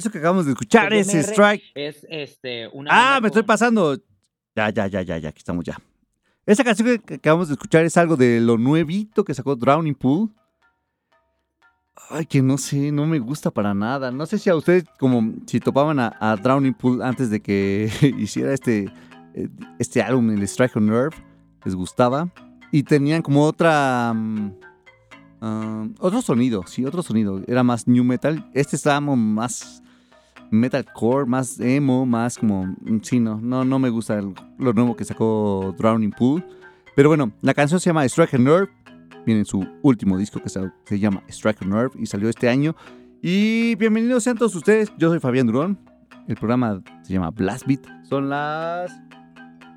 Eso que acabamos de escuchar es Strike. Es este una Ah, me estoy pasando. Ya, ya, ya, ya, ya, aquí estamos ya. Esa canción que acabamos de escuchar es algo de lo nuevito que sacó Drowning Pool. Ay, que no sé, no me gusta para nada. No sé si a ustedes, como si topaban a, a Drowning Pool antes de que hiciera este, eh, este álbum, el Strike on Nerve, les gustaba. Y tenían como otra. mm, ah, otro sonido, sí, otro sonido. Era más new metal. Este estaba como más metalcore, más emo, más como. mm, Sí, no, no, me gusta lo nuevo que sacó Drowning Pool. Pero bueno, la canción se llama Strike a Nerve. Viene en su último disco que se, se llama Strike a Nerve y salió este año. Y bienvenidos sean todos ustedes. Yo soy Fabián Durón. El programa se llama Blast Beat. Son las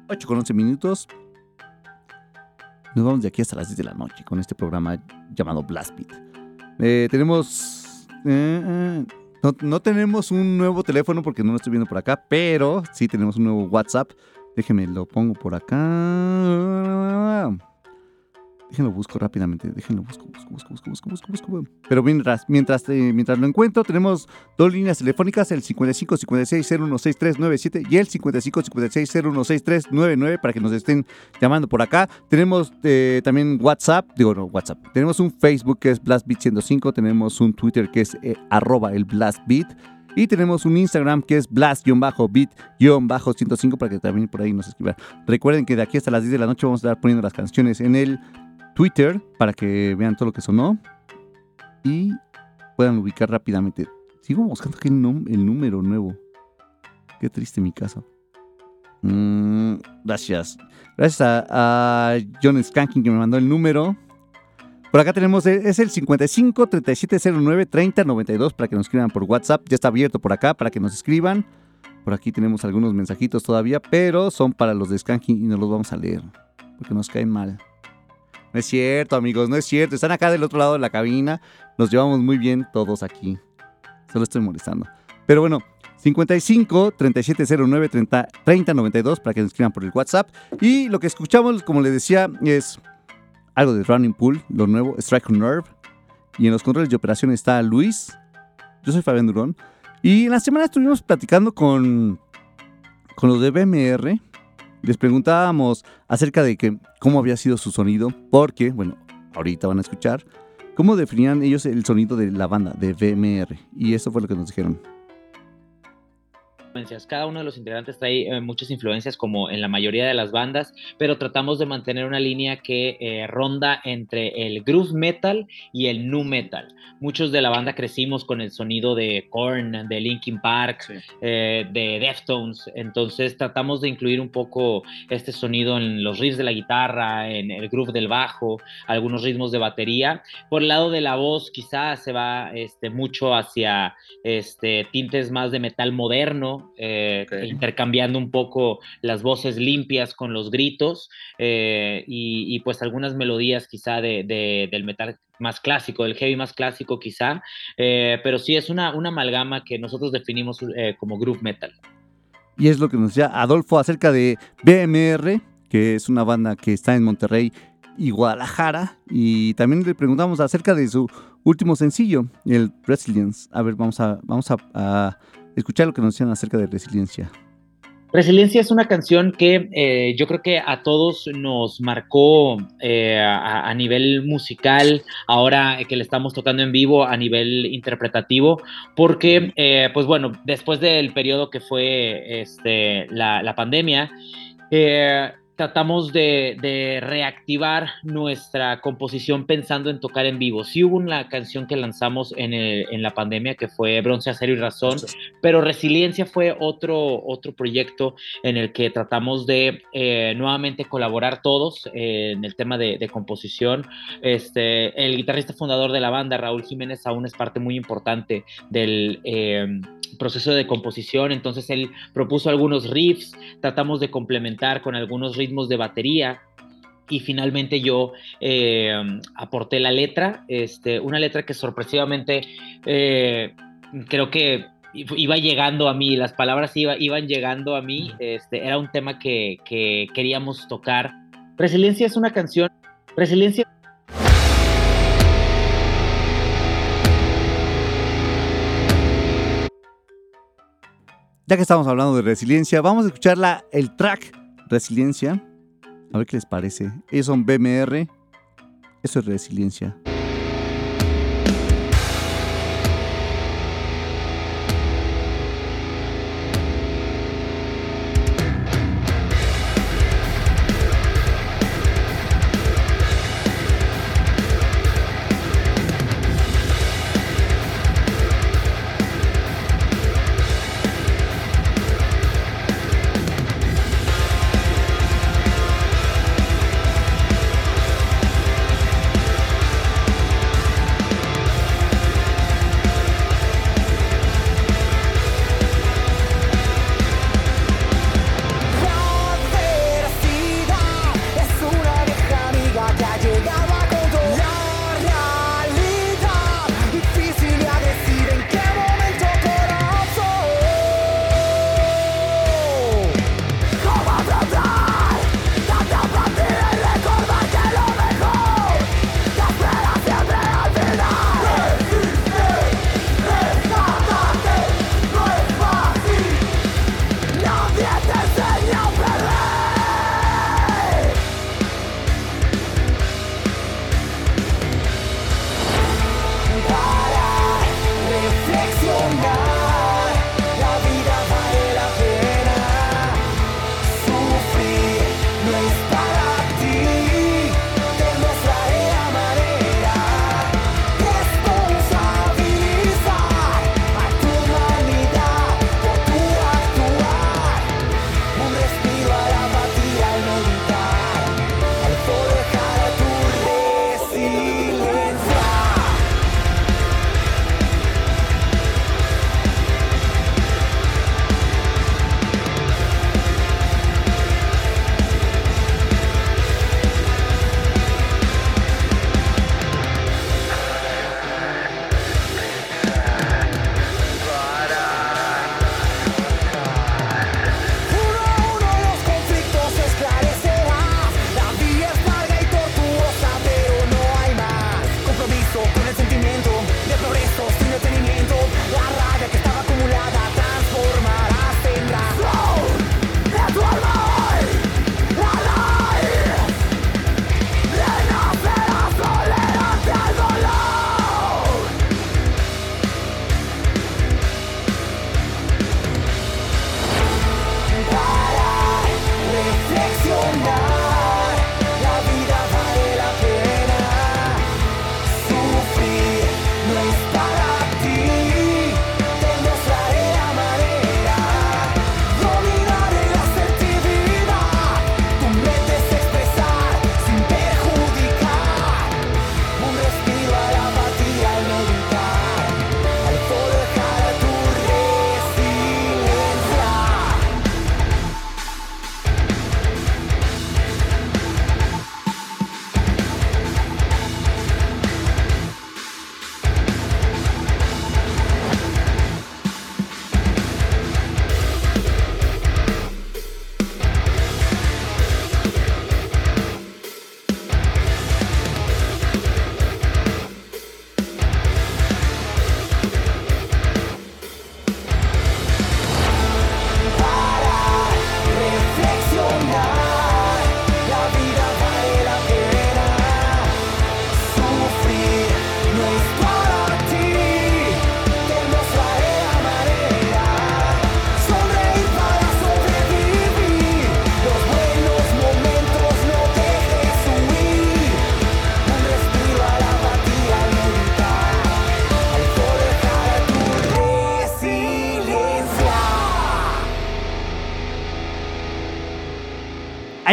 8 con 11 minutos. Nos vamos de aquí hasta las 10 de la noche con este programa llamado Blast Beat. Eh, tenemos. eh, eh, no, no tenemos un nuevo teléfono porque no lo estoy viendo por acá, pero sí tenemos un nuevo WhatsApp. Déjenme lo pongo por acá. Déjenlo busco rápidamente. Déjenlo busco, busco, busco, busco, busco, busco, busco. Pero mientras, mientras, eh, mientras lo encuentro, tenemos dos líneas telefónicas, el 55 56 016397 y el 55 56 016399 para que nos estén llamando por acá. Tenemos eh, también WhatsApp, digo no, WhatsApp. Tenemos un Facebook que es BlastBeat105, tenemos un Twitter que es eh, arroba el BlastBeat. Y tenemos un Instagram que es blast-beat-105 para que también por ahí nos escriban. Recuerden que de aquí hasta las 10 de la noche vamos a estar poniendo las canciones en el Twitter para que vean todo lo que sonó y puedan ubicar rápidamente. Sigo buscando aquí el, número nuevo. Qué triste mi caso. Mm, gracias. Gracias a, John Skanking que me mandó el número. Por acá tenemos, eh, es el 55 3709 3092 para que nos escriban por WhatsApp. Ya está abierto por acá para que nos escriban. Por aquí tenemos algunos mensajitos todavía, pero son para los de Skanking y no los vamos a leer porque nos caen mal. No es cierto, amigos, no es cierto. Están acá del otro lado de la cabina. Nos llevamos muy bien todos aquí. Solo estoy molestando. Pero bueno, 55 3709 30, 3092 para que nos escriban por el WhatsApp. Y lo que escuchamos, como les decía, es algo de Running Pool, lo nuevo, Strike Nerve. Y en los controles de operación está Luis. Yo soy Fabián Durón. Y en la semana estuvimos platicando con, con los de BMR les preguntábamos acerca de que, cómo había sido su sonido, porque, bueno, ahorita van a escuchar, cómo definían ellos el sonido de la banda, de VMR. Y eso fue lo que nos dijeron. Cada uno de los integrantes trae eh, muchas influencias como en la mayoría de las bandas, pero tratamos de mantener una línea que eh, ronda entre el groove metal y el nu metal. Muchos de la banda crecimos con el sonido de Korn, de Linkin Park, eh, de Deftones, entonces tratamos de incluir un poco este sonido en los riffs de la guitarra, en el groove del bajo, algunos ritmos de batería. Por el lado de la voz quizás se va este, mucho hacia este, tintes más de metal moderno, eh, intercambiando un poco las voces limpias con los gritos eh, y, pues algunas melodías quizá de, del metal más clásico, del heavy más clásico quizá, eh, pero sí es una, una amalgama que nosotros definimos como groove metal. Y es lo que nos decía Adolfo acerca de BMR, que es una banda que está en Monterrey y Guadalajara. Y también le preguntamos acerca de su último sencillo, el Resilience. A ver, vamos a, vamos a escuchar lo que nos decían acerca de resiliencia. Resiliencia es una canción que eh, yo creo que a todos nos marcó eh, a, nivel musical, ahora que le estamos tocando en vivo a nivel interpretativo, porque, eh, pues bueno, después del periodo que fue este, la, la pandemia, tratamos de, reactivar nuestra composición pensando en tocar en vivo. Sí hubo una canción que lanzamos en, la pandemia que fue Bronce, Acero y Razón, pero Resiliencia fue otro, otro proyecto en el que tratamos de eh, nuevamente colaborar todos eh, en el tema de, composición. Este, el guitarrista fundador de la banda, Raúl Jiménez, aún es parte muy importante del... Eh, proceso de composición, entonces él propuso algunos riffs, tratamos de complementar con algunos ritmos de batería, y finalmente yo eh, aporté la letra, este, una letra que sorpresivamente eh, creo que iba llegando a mí, las palabras iba, iban llegando a mí, este, era un tema que, que queríamos tocar. Resiliencia es una canción, Resiliencia Ya que estamos hablando de resiliencia, vamos a escuchar el track Resiliencia. A ver qué les parece. Ellos son BMR. Eso es resiliencia.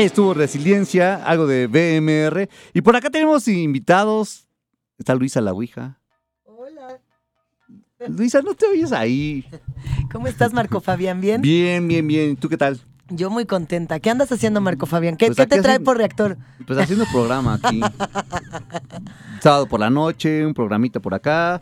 Ahí estuvo Resiliencia, algo de BMR. Y por acá tenemos invitados. Está Luisa la Ouija. Hola. Luisa, no te oyes ahí. ¿Cómo estás, Marco Fabián? ¿Bien? Bien, bien, bien. ¿Tú qué tal? Yo muy contenta. ¿Qué andas haciendo, Marco Fabián? ¿Qué, Pues qué te trae por reactor? Pues haciendo programa aquí. Sábado por la noche, un programita por acá.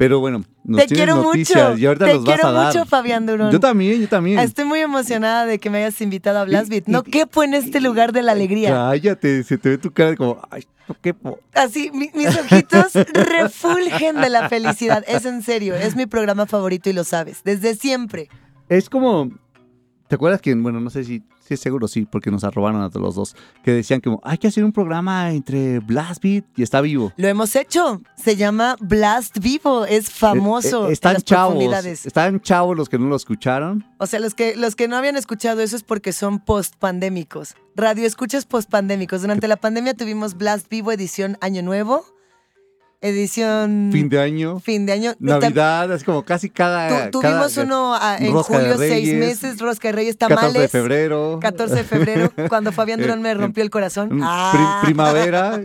Pero bueno, nos te quiero noticias mucho. y ahorita te nos vas quiero a dar. mucho, Fabián Durón. Yo también, yo también. Estoy muy emocionada de que me hayas invitado a Blastbeat. Y- No quepo en este lugar de la alegría. Cállate, se te ve tu cara como, ay, no quepo. Así, mi- mis ojitos refulgen de la felicidad. Es en serio, es mi programa favorito y lo sabes. Desde siempre. Es como, ¿te acuerdas que, bueno, no sé si, seguro sí, porque nos arrobaron a los dos, que decían como, hay que hacer un programa entre Blastbeat y Está Vivo. Lo hemos hecho. Se llama Blast Vivo. Es famoso. Eh, eh, en están las chavos, están chavos los que no lo escucharon. O sea, los que, los que no habían escuchado eso es porque son post-pandémicos. Radio escuchas post-pandémicos. Durante la pandemia tuvimos Blast Vivo edición Año Nuevo, edición Fin de año, fin de año. Navidad, así como casi cada... Tu- tuvimos cada- uno ah, en Rosca julio, seis Reyes, meses, Rosca de Reyes, 14 tamales. de febrero. 14 de febrero, cuando Fabián Eh, Durón me eh, rompió el corazón. Mm, pri- Ah. primavera,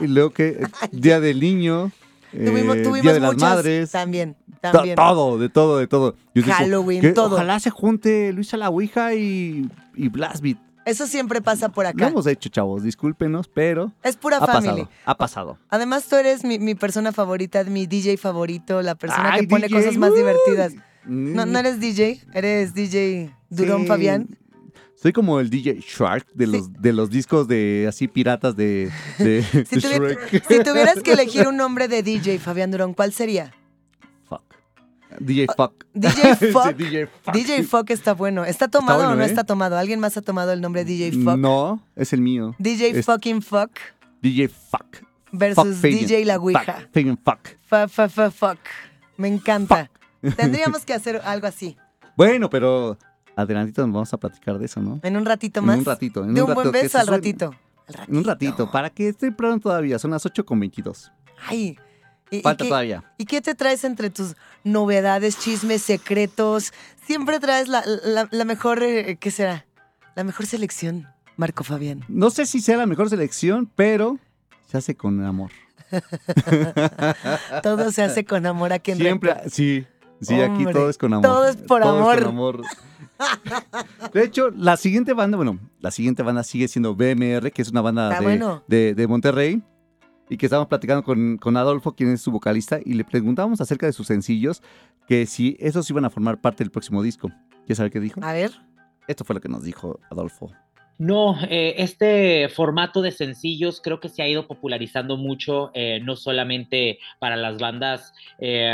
y luego que Día del Niño, eh, Tuvimos, tuvimos Día de las Madres. también, también. Todo, de todo, de todo. Yo digo, Halloween, que todo. Ojalá se junte Luisa la Ouija y, y Blastbeat. Eso siempre pasa por Lo acá. hemos hecho, chavos, discúlpenos, pero Es pura ha familia. pasado, ha pasado. Además, tú eres mi, mi persona favorita, mi DJ favorito, la persona Ay, que pone DJ, cosas más uy. divertidas. No, Mm, no eres DJ, eres DJ Durón sí. Fabián. Soy como el DJ Shark de los, de los discos de así piratas de, de, Si, de tuvi- Shrek. si tuvieras que elegir un nombre de DJ, Fabián Durón, ¿cuál sería? Fuck. DJ Fuck. DJ Sí, Fuck. DJ Fuck. DJ Fuck está bueno. ¿Está tomado bueno, o no ¿eh? está tomado? ¿Alguien más ha tomado el nombre DJ Fuck? No, es el mío. DJ Es- Fucking Fuck DJ Fuck. versus Fuck. DJ La Ouija. Fuck. Fuck. Fa, fuck. Me encanta. Tendríamos que hacer algo así. Bueno, pero adelantito nos vamos a platicar de eso, ¿no? En un ratito En más. un ratito. En de un, un, buen rato, beso al ratito. Al En un ratito, para que esté pronto todavía. Son las 8 con 22. Ay. ¿Y, y Falta qué, todavía. ¿Y qué te traes entre tus novedades, chismes, secretos? Siempre traes la, la- la mejor, eh, ¿qué será? La mejor selección, Marco Fabián. No sé si sea la mejor selección, pero se hace con amor. Todo se hace con amor aquí en Siempre, sí. Sí, aquí todo es con amor. todo es por Todo amor. con amor. De hecho, la siguiente banda, bueno, la siguiente banda sigue siendo BMR, que es una banda Está de, bueno. de- de Monterrey. Y que estábamos platicando con, con Adolfo, quien es su vocalista, y le preguntábamos acerca de sus sencillos, que si esos iban a formar parte del próximo disco. ¿Quieres saber qué dijo? A ver. Esto fue lo que nos dijo Adolfo. No, eh, este formato de sencillos creo que se ha ido popularizando mucho, eh, no solamente para las bandas eh,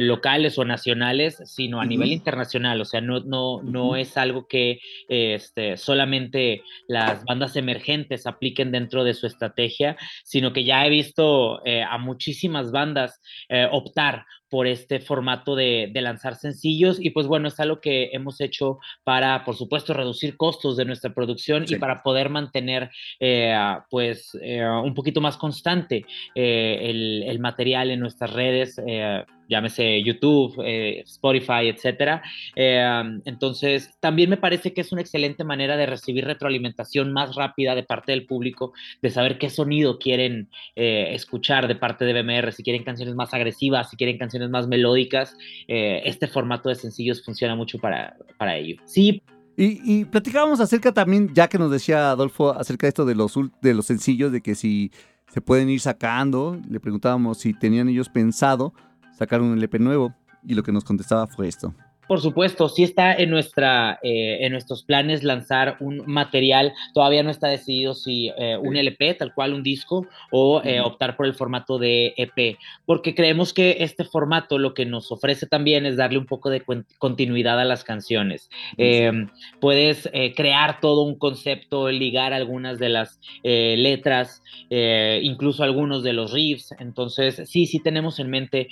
locales o nacionales, sino a nivel internacional. O sea, no, no, no es algo que este, solamente las bandas emergentes apliquen dentro de su estrategia, sino que ya he visto a muchísimas bandas optar por este formato de, de, lanzar sencillos y pues bueno, es algo que hemos hecho para, por supuesto, reducir costos de nuestra producción sí. y para poder mantener eh, pues eh, un poquito más constante eh, el, el, material en nuestras redes llámese YouTube, eh, Spotify, etcétera. Eh, entonces, también me parece que es una excelente manera de recibir retroalimentación más rápida de parte del público, de saber qué sonido quieren eh, escuchar de parte de BMR, si quieren canciones más agresivas, si quieren canciones más melódicas. Este formato de sencillos funciona mucho para, para. Sí. Y, y, platicábamos acerca también, ya que nos decía Adolfo, acerca de esto de los, de los sencillos, de que si se pueden ir sacando, le preguntábamos si tenían ellos pensado sacar un LP nuevo y lo que nos contestaba fue esto. Por supuesto, sí está en, nuestra, eh, en nuestros planes lanzar un material. Todavía no está decidido si eh, un LP, tal cual un disco, o eh, optar por el formato de EP, porque creemos que este formato lo que nos ofrece también es darle un poco de continuidad a las canciones. Em, puedes crear todo un concepto, ligar algunas de las letras, incluso algunos de los riffs. Entonces, sí, sí tenemos en mente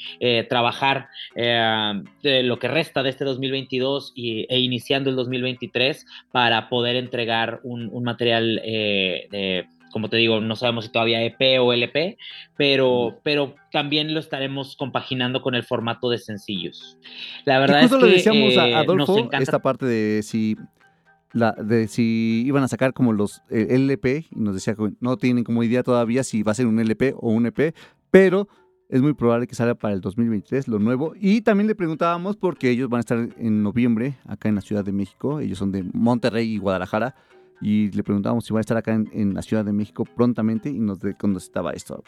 trabajar lo que resta de este 2022 y, e iniciando el 2023 para poder entregar un, un material eh, de, como te digo, no sabemos si todavía EP o LP, pero, pero también lo estaremos compaginando con el formato de sencillos. La verdad es que le decíamos eh, a Adolfo esta parte de si la, de si iban a sacar como los eh, LP y nos decía que no tienen como idea todavía si va a ser un LP o un EP, pero es muy probable que salga para el 2023 lo nuevo. Y también le preguntábamos porque ellos van a estar en noviembre acá en la Ciudad de México. Ellos son de Monterrey y Guadalajara. Y le preguntábamos si va a estar acá en, en la Ciudad de México prontamente y nos contestaba esto.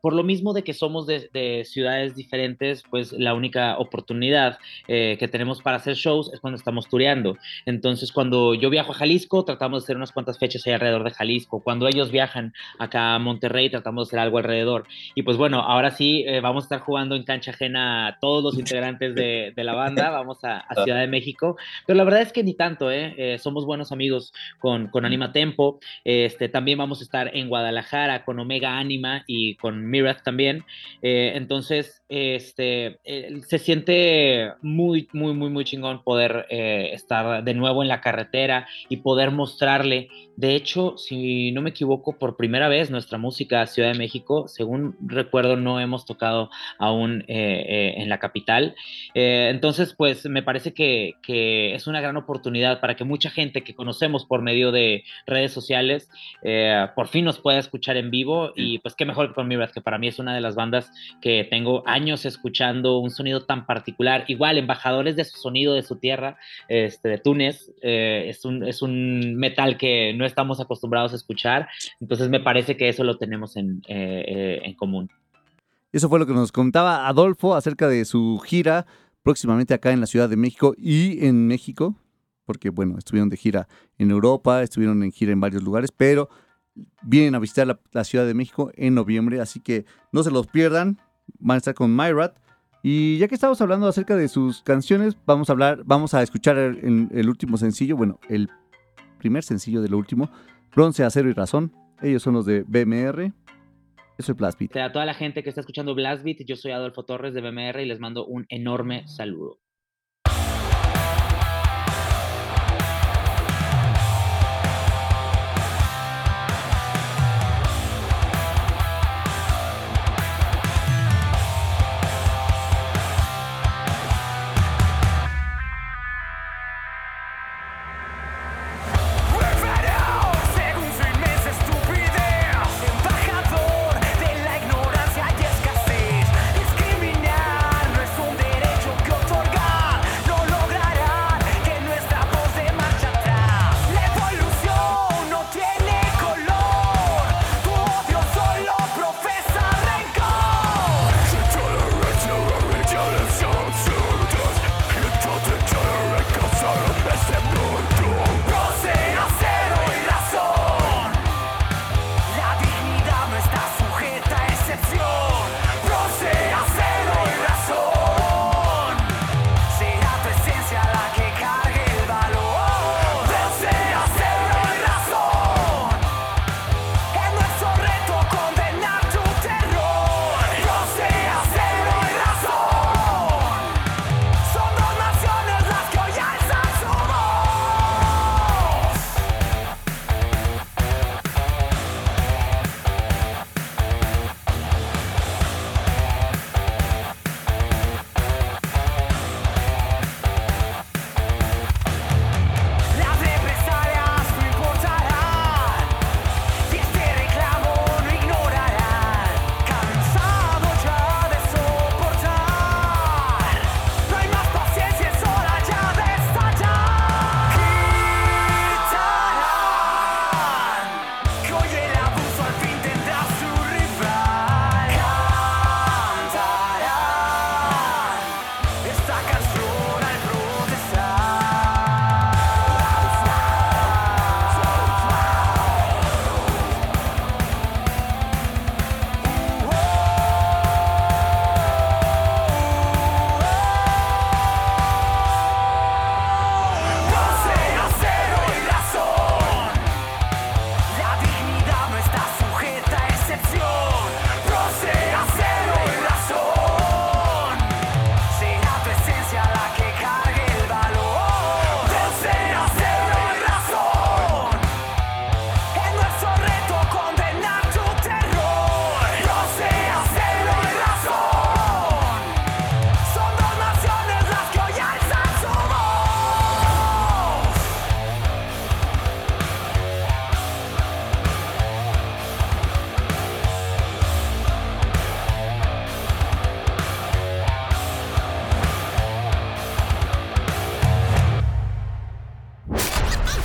Por lo mismo de que somos de, de ciudades diferentes, pues la única oportunidad eh, que tenemos para hacer shows es cuando estamos tureando. Entonces, cuando yo viajo a Jalisco, tratamos de hacer unas cuantas fechas ahí alrededor de Jalisco. Cuando ellos viajan acá a Monterrey, tratamos de hacer algo alrededor. Y pues bueno, ahora sí, eh, vamos a estar jugando en cancha ajena todos los integrantes de, de la banda. Vamos a, a, Ciudad de México. Pero la verdad es que ni tanto, ¿eh? eh somos buenos amigos con, con Anima Tempo. Este, también vamos a estar en Guadalajara con Omega Anima y con Mirath también. Eh, entonces, este, eh, se siente muy, muy, muy, muy chingón poder eh, estar de nuevo en la carretera y poder mostrarle. De hecho, si no me equivoco, por primera vez nuestra música Ciudad de México, según recuerdo, no hemos tocado aún en la capital. entonces, pues me parece que, que, es una gran oportunidad para que mucha gente que conocemos por medio de redes sociales, por fin nos pueda escuchar en vivo y pues qué mejor que con Mirath que para mí es una de las bandas que tengo años escuchando un sonido tan particular. Igual, embajadores de su sonido de su tierra, este, de Túnez, eh, es, un, es un metal que no estamos acostumbrados a escuchar. Entonces me parece que eso lo tenemos en, eh, eh, en común. Eso fue lo que nos contaba Adolfo acerca de su gira próximamente acá en la Ciudad de México y en México, porque bueno, estuvieron de gira en Europa, estuvieron en gira en varios lugares, pero vienen a visitar la, Ciudad de México en noviembre, así que no se los pierdan. Van a estar con Myrat. Y ya que estamos hablando acerca de sus canciones, vamos a hablar, vamos a escuchar el, el último sencillo, bueno, el primer sencillo de lo último, Bronce, Acero y Razón. Ellos son los de BMR. Yo soy Blastbeat. A toda la gente que está escuchando Blastbeat, yo soy Adolfo Torres de BMR y les mando un enorme saludo.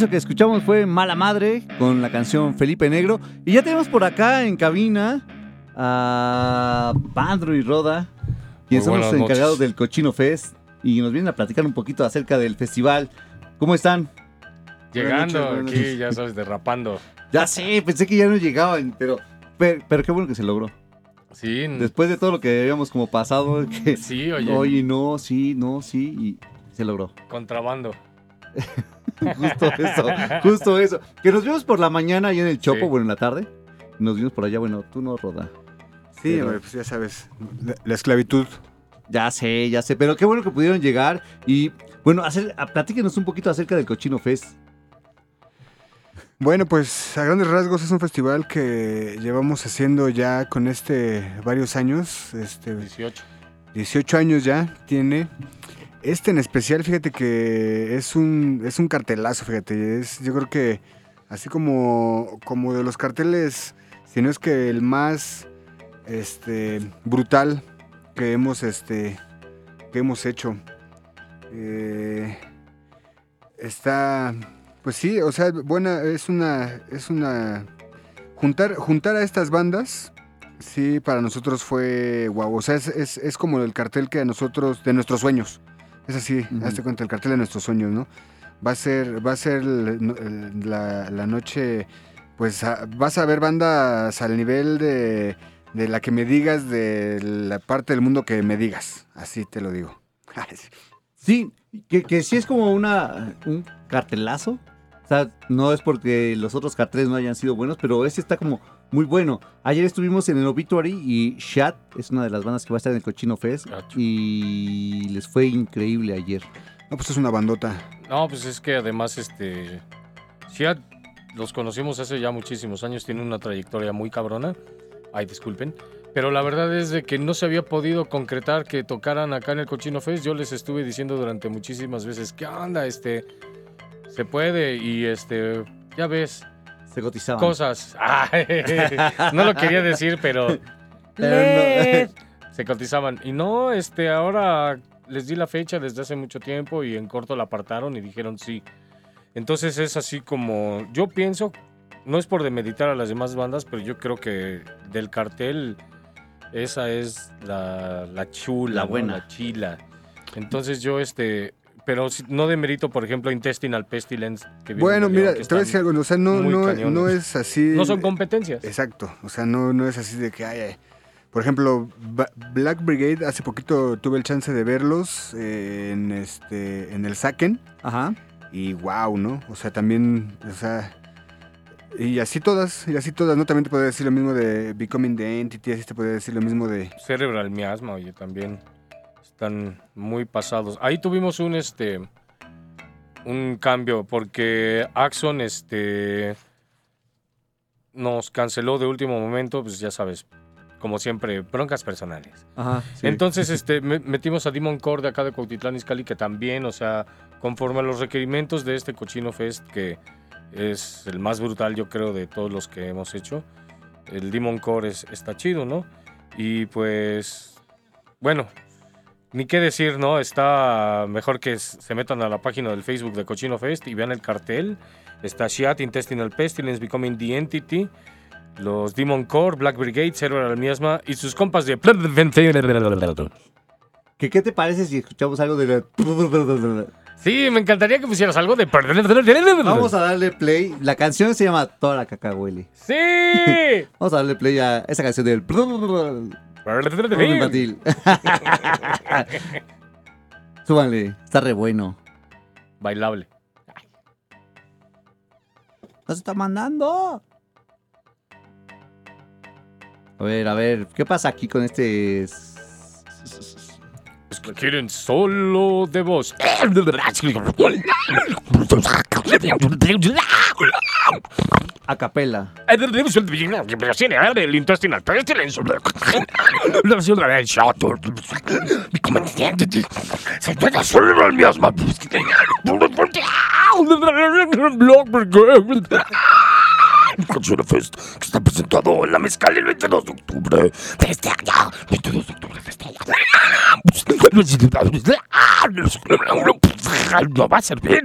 Eso que escuchamos fue Mala Madre con la canción Felipe Negro. Y ya tenemos por acá en cabina a Pandro y Roda, quienes son los encargados del Cochino Fest. Y nos vienen a platicar un poquito acerca del festival. ¿Cómo están? Llegando Buenas noches, buenas aquí, noches. ya sabes, derrapando. Ya sé, pensé que ya no llegaban, pero, pero, pero qué bueno que se logró. Sí, Después de todo lo que habíamos como pasado, que sí, oye, oye, no, sí, no, sí, y se logró. contrabando. Justo eso, justo eso. Que nos vimos por la mañana ahí en el Chopo, Sí. bueno, en la tarde. Nos vimos por allá, bueno, tú no, Roda. Sí, Pero- pues ya sabes, la, la esclavitud. Ya sé, ya sé, pero qué bueno que pudieron llegar y, bueno, hacer, platíquenos un poquito acerca del Cochino Fest. Bueno, pues a grandes rasgos es un festival que llevamos haciendo ya con este varios años, este 18. 18 años ya tiene. Este en especial, fíjate que es un es un cartelazo, fíjate, es yo creo que así como como de los carteles, si no es que el más este brutal que hemos este que hemos hecho. Eh, está pues sí, o sea, buena es una es una juntar juntar a estas bandas Sí, para nosotros fue guau. O sea, es, es, es como el cartel que a nosotros, de nuestros sueños. Es así, hazte cuenta, el cartel de nuestros sueños, ¿no? Va a ser, va a ser el- el- la, la noche, pues a- vas a ver bandas al nivel de, de la que me digas, de la parte del mundo que me digas. Así te lo digo. Sí, que, que sí es como una, un cartelazo. O sea, no es porque los otros carteles no hayan sido buenos, pero este está como muy bueno. Ayer estuvimos en el Obituary y Shat es una de las bandas que va a estar en el Cochino Fest Gacho. y les fue increíble ayer. No, pues es una bandota. No, pues es que además, este. Ya los conocimos hace ya muchísimos años, tienen una trayectoria muy cabrona. Ay, disculpen. Pero la verdad es de que no se había podido concretar que tocaran acá en el Cochino Fest. Yo les estuve diciendo durante muchísimas veces, ¿qué onda? Este. Se puede y este. Ya ves, Se cotizaban. cosas. Ay, no lo quería decir, pero Pero no- se cotizaban. Y no, este, ahora les di la fecha desde hace mucho tiempo y en corto la apartaron y dijeron sí. Entonces es así como, yo pienso, no es por demeditar a las demás bandas, pero yo creo que del cartel esa es la, la chula, La ¿no? buena. la chila. Entonces yo, este, pero si- no demerito, por ejemplo, Intestinal Pestilence. Que Bueno, de mira, te voy a decir algo. O sea, no, no, no es así. No son competencias. Exacto, o sea, no, no es así de que ay, ay. Por ejemplo, Ba- Black Brigade, hace poquito tuve el chance de verlos eh, en este en el Saken Ajá. y wow, ¿no? O sea, también, o sea, y así todas, y así todas, ¿no? También te podría decir lo mismo de Becoming the Entity, así te podría decir lo mismo de... Cerebral miasma, oye, también están muy pasados. Ahí tuvimos un este un cambio porque Axon este nos canceló de último momento, pues ya sabes, como siempre, broncas personales. Ajá. sí. Entonces, este, me- metimos a Demon Core de acá de Cuautitlán Izcalli, que también, o sea, conforme a los requerimientos de este Cochino Fest, que es el más brutal, yo creo, de todos los que hemos hecho, el Demon Core es- está chido, ¿no? Y pues, bueno, ni qué decir, ¿no? Está mejor que se metan a la página del Facebook de Cochino Fest y vean el cartel. Está Shiat, Intestinal Pestilence, Becoming the Entity, los Demon Core, Black Brigade, Cerebral Miasma y sus compas de... ¿Qué, ¿Qué te parece si escuchamos algo de la... Sí, me encantaría que pusieras algo de... Vamos a darle play. La canción se llama Tora Cacahueli. ¡Sí! Vamos a darle play a esa canción del... infantil. Súbanle, está re bueno. Bailable. ¡Nos está mandando! A ver, a ver, ¿qué pasa aquí con este... Es que quieren solo de voz. A capela. Canción Fest, que está el 22 de octubre de este año. 22 de octubre de este año. No va a servir.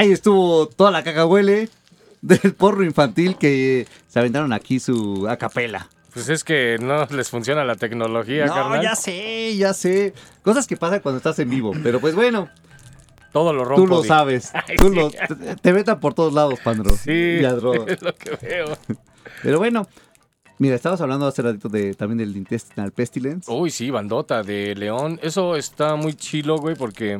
Ahí estuvo toda la cacahuele del porro infantil que se aventaron aquí su acapela. Pues es que no les funciona la tecnología, No, carnal. ya sé, ya sé. Cosas que pasan cuando estás en vivo. Pero pues bueno, Todo lo rompo. tú lo sabes. Ay, Tú sí. lo- te, te vetan por todos lados, Pandro. Sí, es lo que veo. Pero bueno, mira, estabas hablando hace ratito de, también del Intestinal Pestilence. Uy, sí, bandota de León. Eso está muy chilo, güey, porque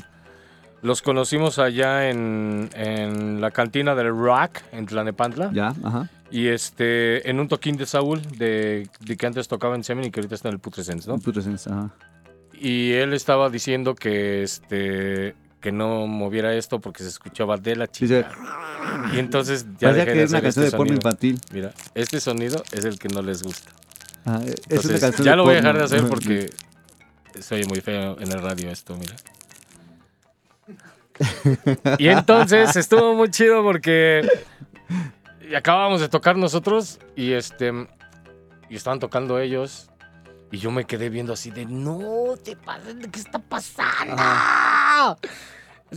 los conocimos allá en, en la cantina del Rock, en Tlanepantla. Ya, ajá. Y este, en un toquín de Saúl, de, de que antes tocaba en Semen y que ahorita está en el Putrescence, ¿no? Putrescence, ajá. Y él estaba diciendo que este que no moviera esto porque se escuchaba de la chica. sí. Y entonces ya Parecía dejé que de es una canción este de porno infantil. Mira, este sonido es el que no les gusta. Ajá, es una Entonces, canción ya lo voy a dejar de hacer porque se oye muy feo en el radio esto, mira. Y entonces estuvo muy chido porque y acabábamos de tocar nosotros y este y estaban tocando ellos y yo me quedé viendo así de no te pases, ¿qué está pasando?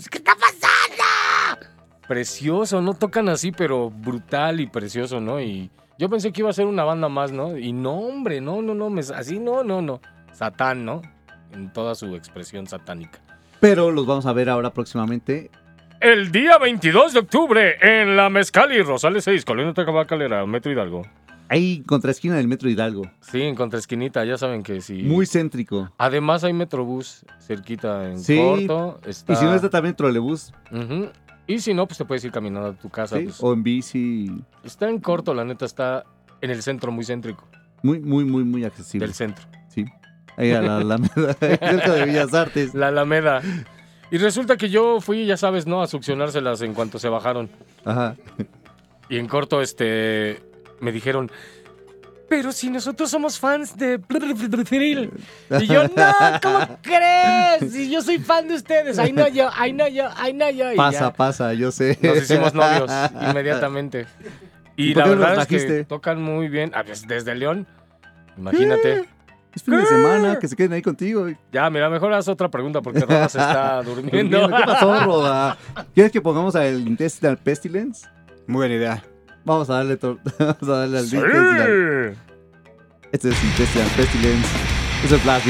¿Qué está pasando? Precioso, no tocan así, pero brutal y precioso, ¿no? Y yo pensé que iba a ser una banda más, ¿no? Y no, hombre, no, no, no, me- así no, no, no. Satán, ¿no? En toda su expresión satánica. Pero los vamos a ver ahora próximamente. El día 22 de octubre en la Mezcali, Rosales 6, Colonia Tacabacalera, Metro Hidalgo. Ahí, contra esquina del Metro Hidalgo. Sí, en contraesquinita, ya saben que sí. Muy céntrico. Además hay Metrobús cerquita en Sí, corto. Está... Y si no está también trolebús, Ujú. Y si no, pues te puedes ir caminando a tu casa. ¿sí? pues. o en bici. Está en corto, la neta, está en el centro, muy céntrico Muy, muy, muy, muy accesible. del centro. Ahí a la Alameda, cerca de Bellas Artes. La Alameda. Y resulta que yo fui, ya sabes, ¿no? A succionárselas en cuanto se bajaron. Ajá. Y en corto, este, me dijeron, pero si nosotros somos fans de... Y yo, no, ¿cómo crees? Si yo soy fan de ustedes. Ay, no yo, ay, no yo, ay, no yo. Pasa, ya pasa, yo sé. Nos hicimos novios inmediatamente. ¿Y la verdad es que tocan muy bien. Ah, pues, desde León, imagínate. Es fin de semana, que se queden ahí contigo. Ya, mira, mejor haz otra pregunta porque Roda se está durmiendo. ¿Qué pasó, Roda? ¿Quieres que pongamos al Intestinal Pestilence? Muy buena idea. Vamos a darle, vamos a darle al Intestinal. Sí. Este es Intestinal Pestilence. Es el Blast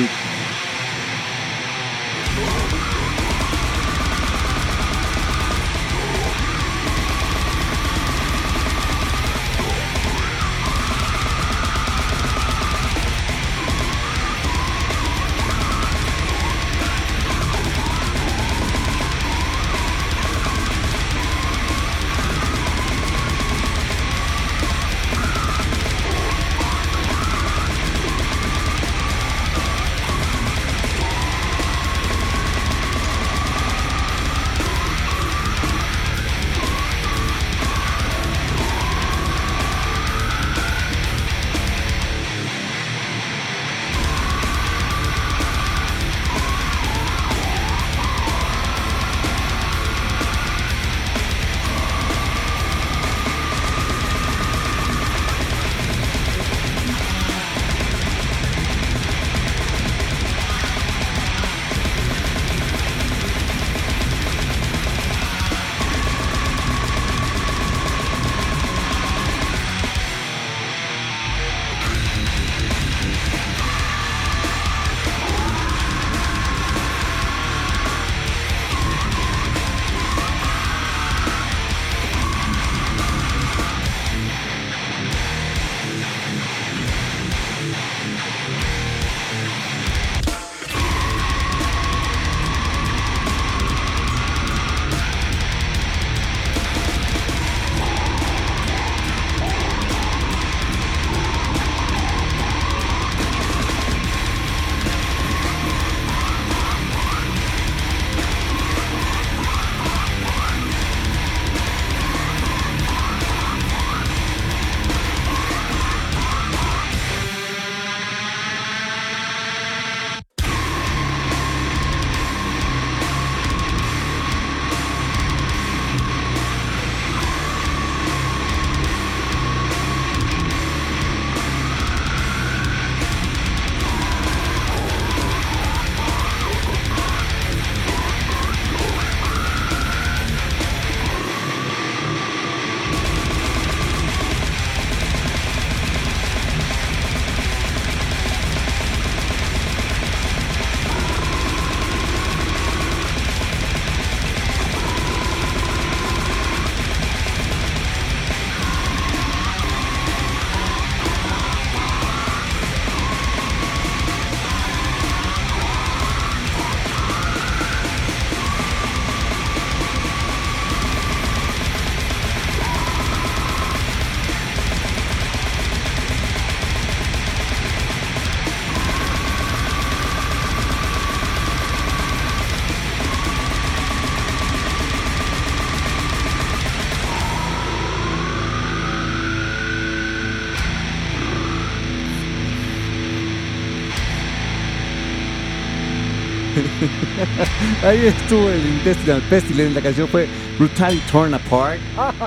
Ahí estuvo el Intestinal Pestilence. La canción fue Brutality Torn Apart.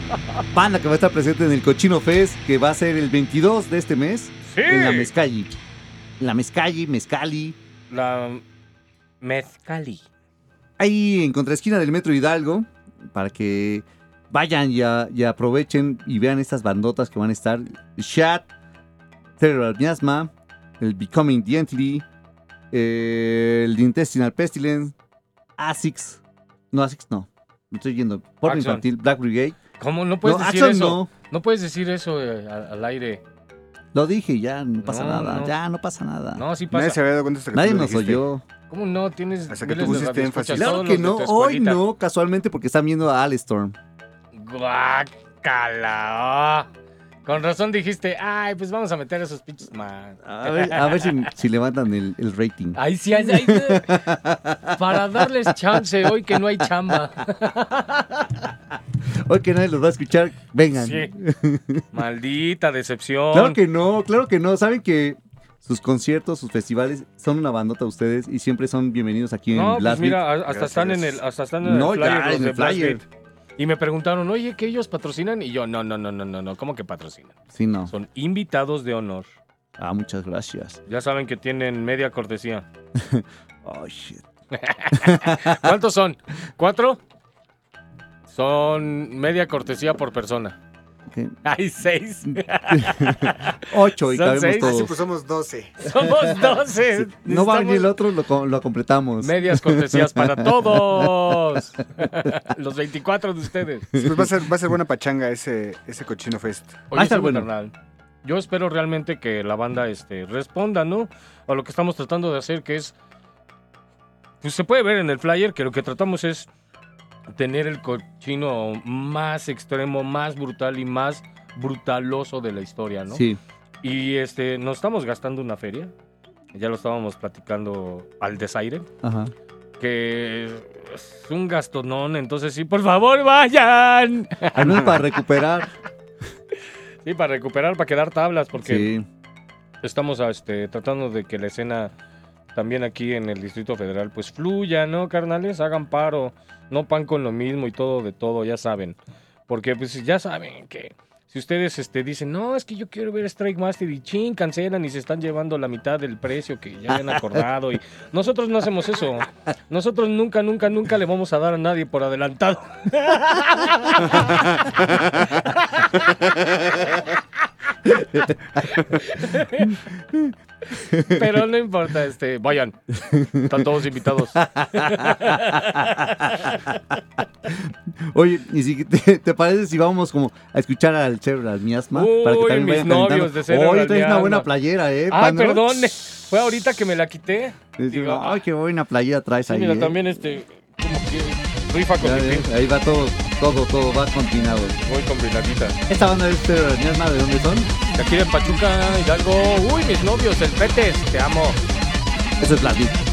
Banda que va a estar presente en el Cochino Fest, que va a ser el 22 de este mes. Sí. En la Mezcalli. En la Mezcalli, Mezcali. La Mezcali. Ahí en contraesquina del Metro Hidalgo. Para que vayan y, a- y aprovechen y vean estas bandotas que van a estar. Shat, Cerebral Miasma, el Becoming Entity, eh, el Intestinal Pestilence, ASICS. No, ASICS no. Me estoy yendo. Porno Axon. infantil, Black Brigade. ¿Cómo no puedes No, decir Axon eso? no. No. puedes decir eso eh, al, al aire. Lo dije, ya no pasa No, nada. no. Ya no pasa nada. No, sí Nadie se pasa. había dado cuenta hasta que Nadie tú lo nos dijiste. oyó. ¿Cómo no? Tienes Hasta que tú miles de pusiste radioescuchas, énfasis. Claro todos que los de no. tu Hoy escuelita. no, casualmente porque están viendo a Alestorm. Guácala. Con razón dijiste, ay, pues vamos a meter esos pinches más. A ver, a ver si, si levantan el, el rating. Ay, sí, ay, ay, para darles chance hoy que no hay chamba. Hoy que nadie los va a escuchar, vengan. Sí. Maldita decepción. Claro que no, claro que no. Saben que sus conciertos, sus festivales son una bandota de ustedes y siempre son bienvenidos aquí en No, pues Blast Beat. mira, a- hasta Gracias. están en el, hasta están en No, el ya, flyer en el flyer. Y me preguntaron, oye, ¿que ellos patrocinan? Y yo, no, no, no, no, no, no, ¿cómo que patrocinan? Sí, no. Son invitados de honor. Ah, muchas gracias. Ya saben que tienen media cortesía. Oh, shit. ¿Cuántos son? ¿Cuatro? Son media cortesía por persona. Hay seis. Ocho y cabemos seis. Ah, sí, todos. pues somos 12. Somos doce. No va a venir el otro, lo, lo completamos. Medias cortesías para todos. Los 24 de ustedes. Pues va a ser, va a ser buena pachanga ese, ese cochino fest. Oye, Ah, está sí, bueno. carnal, Yo espero realmente que la banda este, responda, ¿no? A lo que estamos tratando de hacer, que es. Pues se puede ver en el flyer que lo que tratamos es tener el cochino más extremo, más brutal y más brutaloso de la historia, ¿no? Sí. Y este, nos estamos gastando una feria. Ya lo estábamos platicando al desaire. Ajá. Que es un gastonón. Entonces, sí, por favor, vayan. Al menos para recuperar. Sí, para recuperar, para quedar tablas, porque Sí. estamos este, tratando de que la escena también aquí en el Distrito Federal pues fluya, ¿no, carnales? Hagan paro, no pan con lo mismo y todo de todo, ya saben. Porque pues ya saben que si ustedes este, dicen, no, es que yo quiero ver Strike Master y chin, cancelan y se están llevando la mitad del precio que ya habían acordado. y nosotros no hacemos eso. Nosotros nunca, nunca, nunca le vamos a dar a nadie por adelantado. Pero no importa, este, vayan. Están todos invitados. Oye, y si te, te parece si vamos como a escuchar al Cerebral Miasma Uy, para que también mis novios de Cerebral Oye, traes una Miasma. buena playera, ¿eh? Ay, Pano? perdón. Fue ahorita que me la quité. Digo, Ay, qué buena playera traes ahí. mira, ¿eh? también este, como que rifa con Ya mi ves, pin. ahí va todo, todo, todo, va combinado. Voy con vinagita. Esta banda es Miasma, ¿de dónde son? De aquí de Pachuca, Hidalgo. Uy, mis novios, el Petes, te amo. Eso es Blast Beat.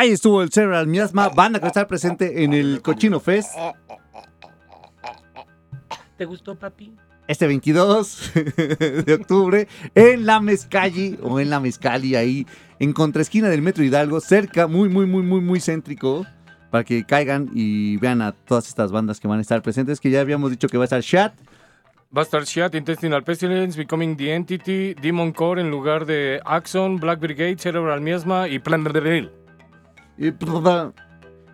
Ahí estuvo el Cerebral Miasma, banda que va a estar presente en el Cochino Fest ¿Te gustó, papi? este 22 de octubre en la Mezcalli o en la Mezcali ahí en contraesquina del Metro Hidalgo, cerca, muy, muy, muy, muy, muy céntrico, para que caigan y vean a todas estas bandas que van a estar presentes, que ya habíamos dicho que va a estar Chat, Va a estar Shat, Intestinal Pestilence, Becoming the Entity, Demon Core en lugar de Axon, Black Brigade, Cerebral Miasma y Plan de Drill. Y,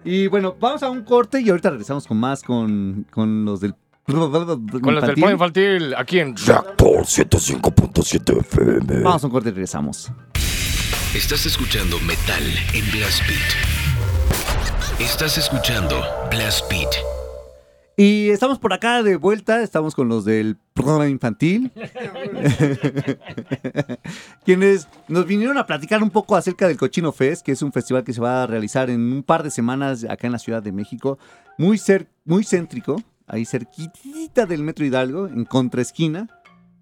y bueno, vamos a un corte y ahorita regresamos con más con, con los del. Con las del plan infantil, aquí en Reactor 105.7 FM. Vamos a un corte y regresamos. Estás escuchando Metal en Blast Beat. Estás escuchando Blast Beat. Y estamos por acá de vuelta, estamos con los del programa infantil, quienes nos vinieron a platicar un poco acerca del Cochino Fest, que es un festival que se va a realizar en un par de semanas acá en la Ciudad de México, muy, cer muy céntrico, ahí cerquitita del Metro Hidalgo, en contraesquina,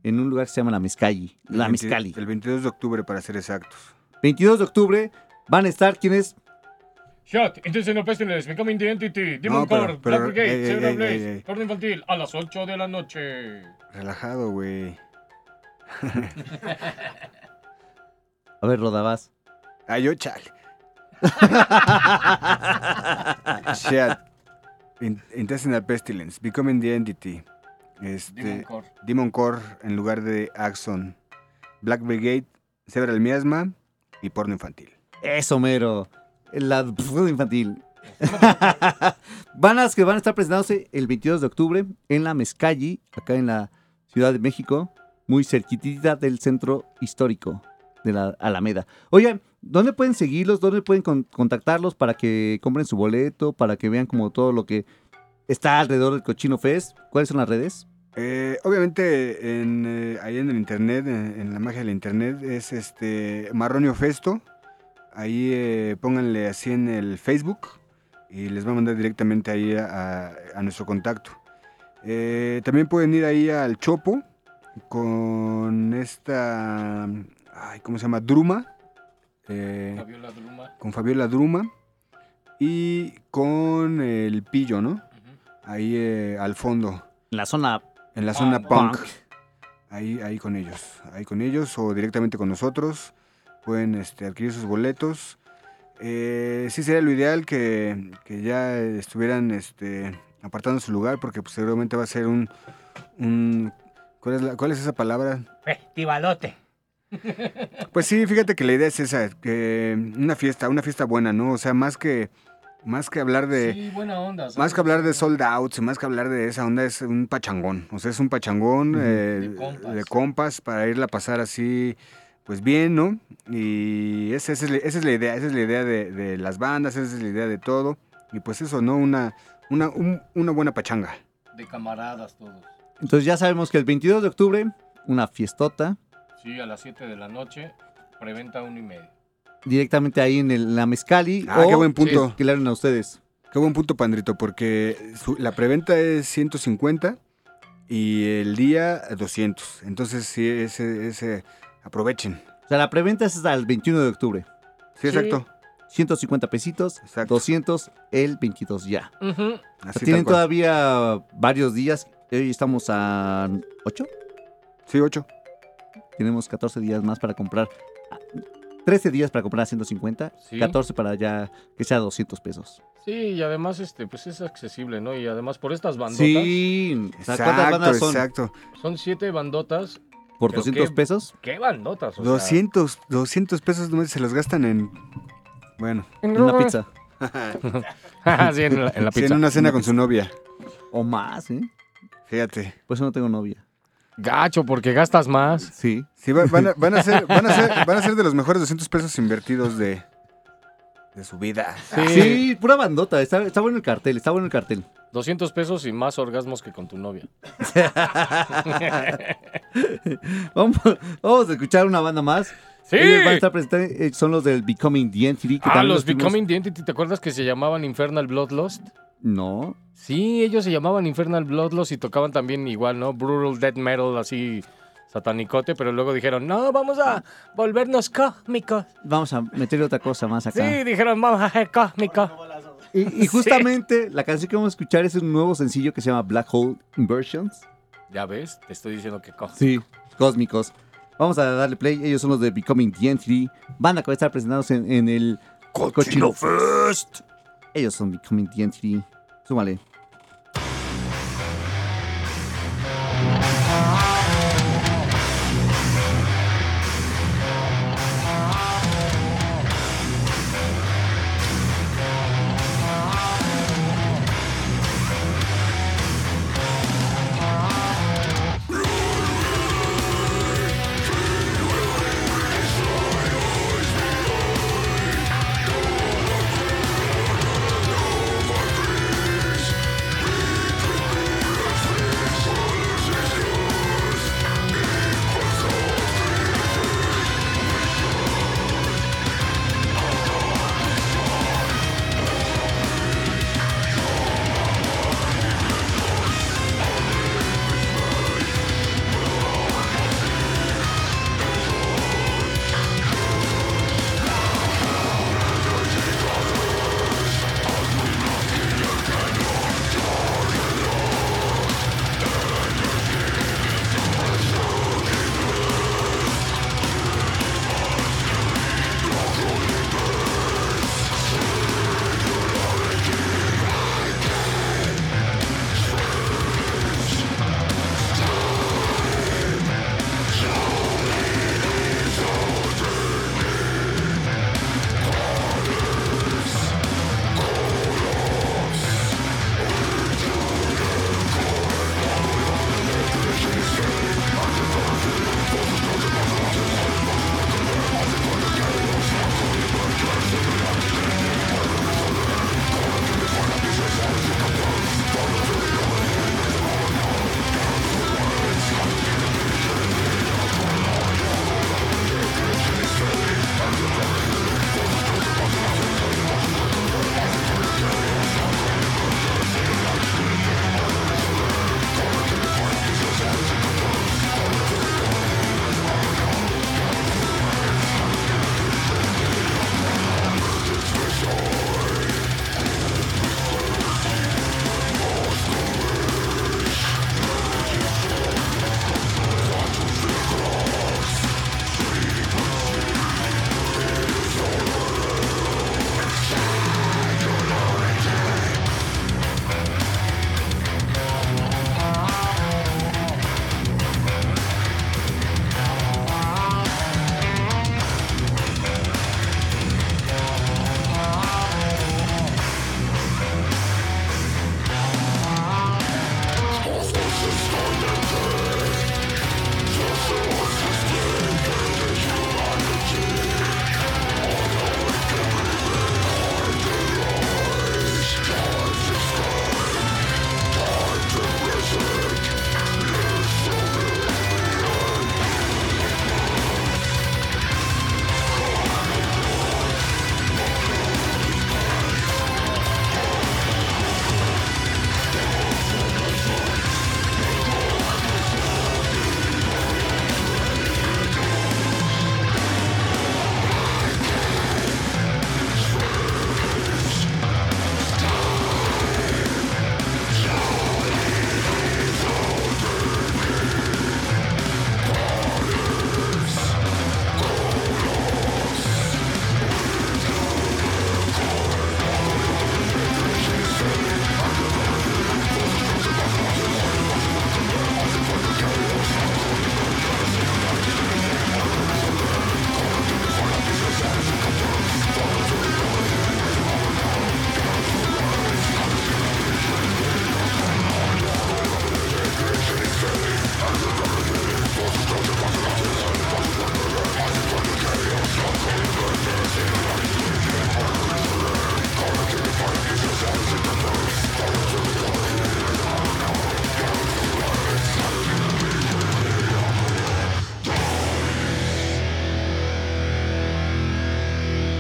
en un lugar que se llama La Mezcalli, La El 20 Mezcali. El 22 de octubre, para ser exactos. 22 de octubre van a estar quienes Shat, Intestinal Pestilence, Becoming the Entity, Demon No, Core, pero- Black Brigade, ey, Cerebral ey, Blaze, ey, ey. Corte infantil, a las 8 de la noche. Relajado, güey. A ver, Rodabás. Ah, yo, chale. Shat. In- Intestinal Pestilence. Becoming the Entity. Este, Demon Core. Demon Core en lugar de Axon. Black Brigade, Cerebral Miasma y Porno Infantil. Eso, mero. La infantil. Bandas que van a estar presentándose el 22 de octubre en la Mezcalli, acá en la Ciudad de México, muy cerquitita del centro histórico de la Alameda. Oigan, ¿dónde pueden seguirlos? ¿Dónde pueden con- contactarlos para que compren su boleto? Para que vean como todo lo que está alrededor del Cochino Fest. ¿Cuáles son las redes? Eh, obviamente, en, eh, ahí en el internet, en, en la magia del internet, es este Marronio Festo. Ahí eh, pónganle así en el Facebook y les va a mandar directamente ahí a, a- a nuestro contacto. Eh, también pueden ir ahí al Chopo con esta, ay, ¿cómo se llama? Druma. eh, Fabiola Druma. con Fabiola Druma y con el Pillo, ¿no? Ahí eh, al fondo. En la zona En la zona Punk. punk. Ahí, ahí con ellos. Ahí con ellos o directamente con nosotros. Pueden este, adquirir sus boletos. Eh, sí sería lo ideal que, que ya estuvieran este, apartando su lugar porque pues, seguramente va a ser un... un- ¿cuál, es la- ¿Cuál es esa palabra? Festivalote. Pues sí, fíjate que la idea es esa, que una fiesta, una fiesta buena, ¿no? O sea, más que, más que hablar de... Sí, buena onda. Más que hablar de sold outs, más que hablar de esa onda, es un pachangón. O sea, es un pachangón eh, De compas. de compas para irla a pasar así, pues bien, ¿no? Y esa, esa es, la, esa es la idea, esa es la idea de, de las bandas, esa es la idea de todo. Y pues eso, ¿no? Una, una, un- una buena pachanga. De camaradas todos. Entonces ya sabemos que el 22 de octubre, una fiestota, Sí, a las 7 de la noche, preventa uno y medio. directamente ahí en el- la Mezcali. Ah, o qué buen punto. Que a ustedes. Qué buen punto, Pandrito, porque su- la preventa es 150 y el día 200. Entonces, sí, ese, ese, aprovechen. O sea, la preventa es hasta el 21 de octubre. Sí, exacto. 150 pesitos, Exacto. 200 el 22 ya. O sea, Así tienen todavía varios días. Hoy estamos a 8. Sí, 8. Tenemos 14 días más para comprar. ah, 13 días para comprar a 150. Sí. 14 para ya que sea 200 pesos. Sí, y además este, pues es accesible, ¿no? Y además por estas bandotas, Sí. O sea, ¿Cuántas Exacto, bandas son? exacto. son siete bandotas. ¿Por Pero 200 qué- pesos? ¿Qué bandotas? O sea, 200, 200 pesos se los gastan en. Bueno, En una pizza. sí, en la, en la sí, pizza. en una cena con su novia. O más, ¿eh? Fíjate. Por eso no tengo novia. Gacho, porque gastas más. Sí. Sí, va- van, a, van, a ser, van, a ser, van a ser de los mejores 200 pesos invertidos de, de su vida. Sí, pura bandota. Está, está bueno el cartel, está bueno el cartel. 200 pesos y más orgasmos que con tu novia. vamos, vamos a escuchar una banda más. ¡Sí! Ellos van a estar presentes, eh, son los del Becoming the Entity. que Ah, los Becoming the Entity, ¿te acuerdas que se llamaban Infernal Bloodlust? No. Sí, ellos se llamaban Infernal Bloodlust y tocaban también igual, ¿no? Brutal Death Metal, así satanicote, pero luego dijeron, no, vamos a volvernos cósmicos. Vamos a meterle otra cosa más acá. Sí, dijeron, vamos a ser cósmicos. Y, y justamente la canción que vamos a escuchar es un nuevo sencillo que se llama Black Hole Inversions. Ya ves, te estoy diciendo que cósmicos. Sí, cósmicos. Vamos a darle play. Ellos son los de Becoming the Entity. Van a estar presentados en, en el Cochino Fest. Ellos son Becoming the Entity. Súmale.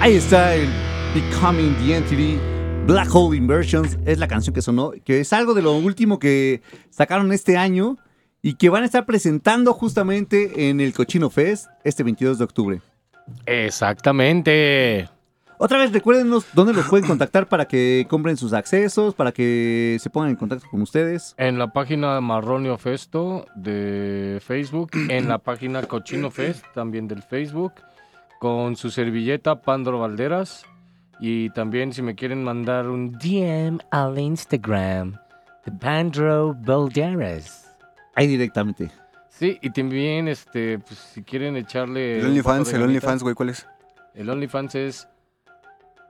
Ahí está el Becoming the Entity. Black Hole Inversions es la canción que sonó, que es algo de lo último que sacaron este año y que van a estar presentando justamente en el Cochino Fest este 22 de octubre. Exactamente. Otra vez, recuérdenos dónde los pueden contactar para que compren sus accesos, para que se pongan en contacto con ustedes. En la página Marronio Festo de Facebook, en la página Cochino Fest también del Facebook, con su servilleta Pandro Valderas. Y también si me quieren mandar un DM al Instagram de Pandro Valderas. Ahí directamente. Sí, y también este, pues, si quieren echarle. El OnlyFans, el OnlyFans, güey, ¿cuál es? El OnlyFans es.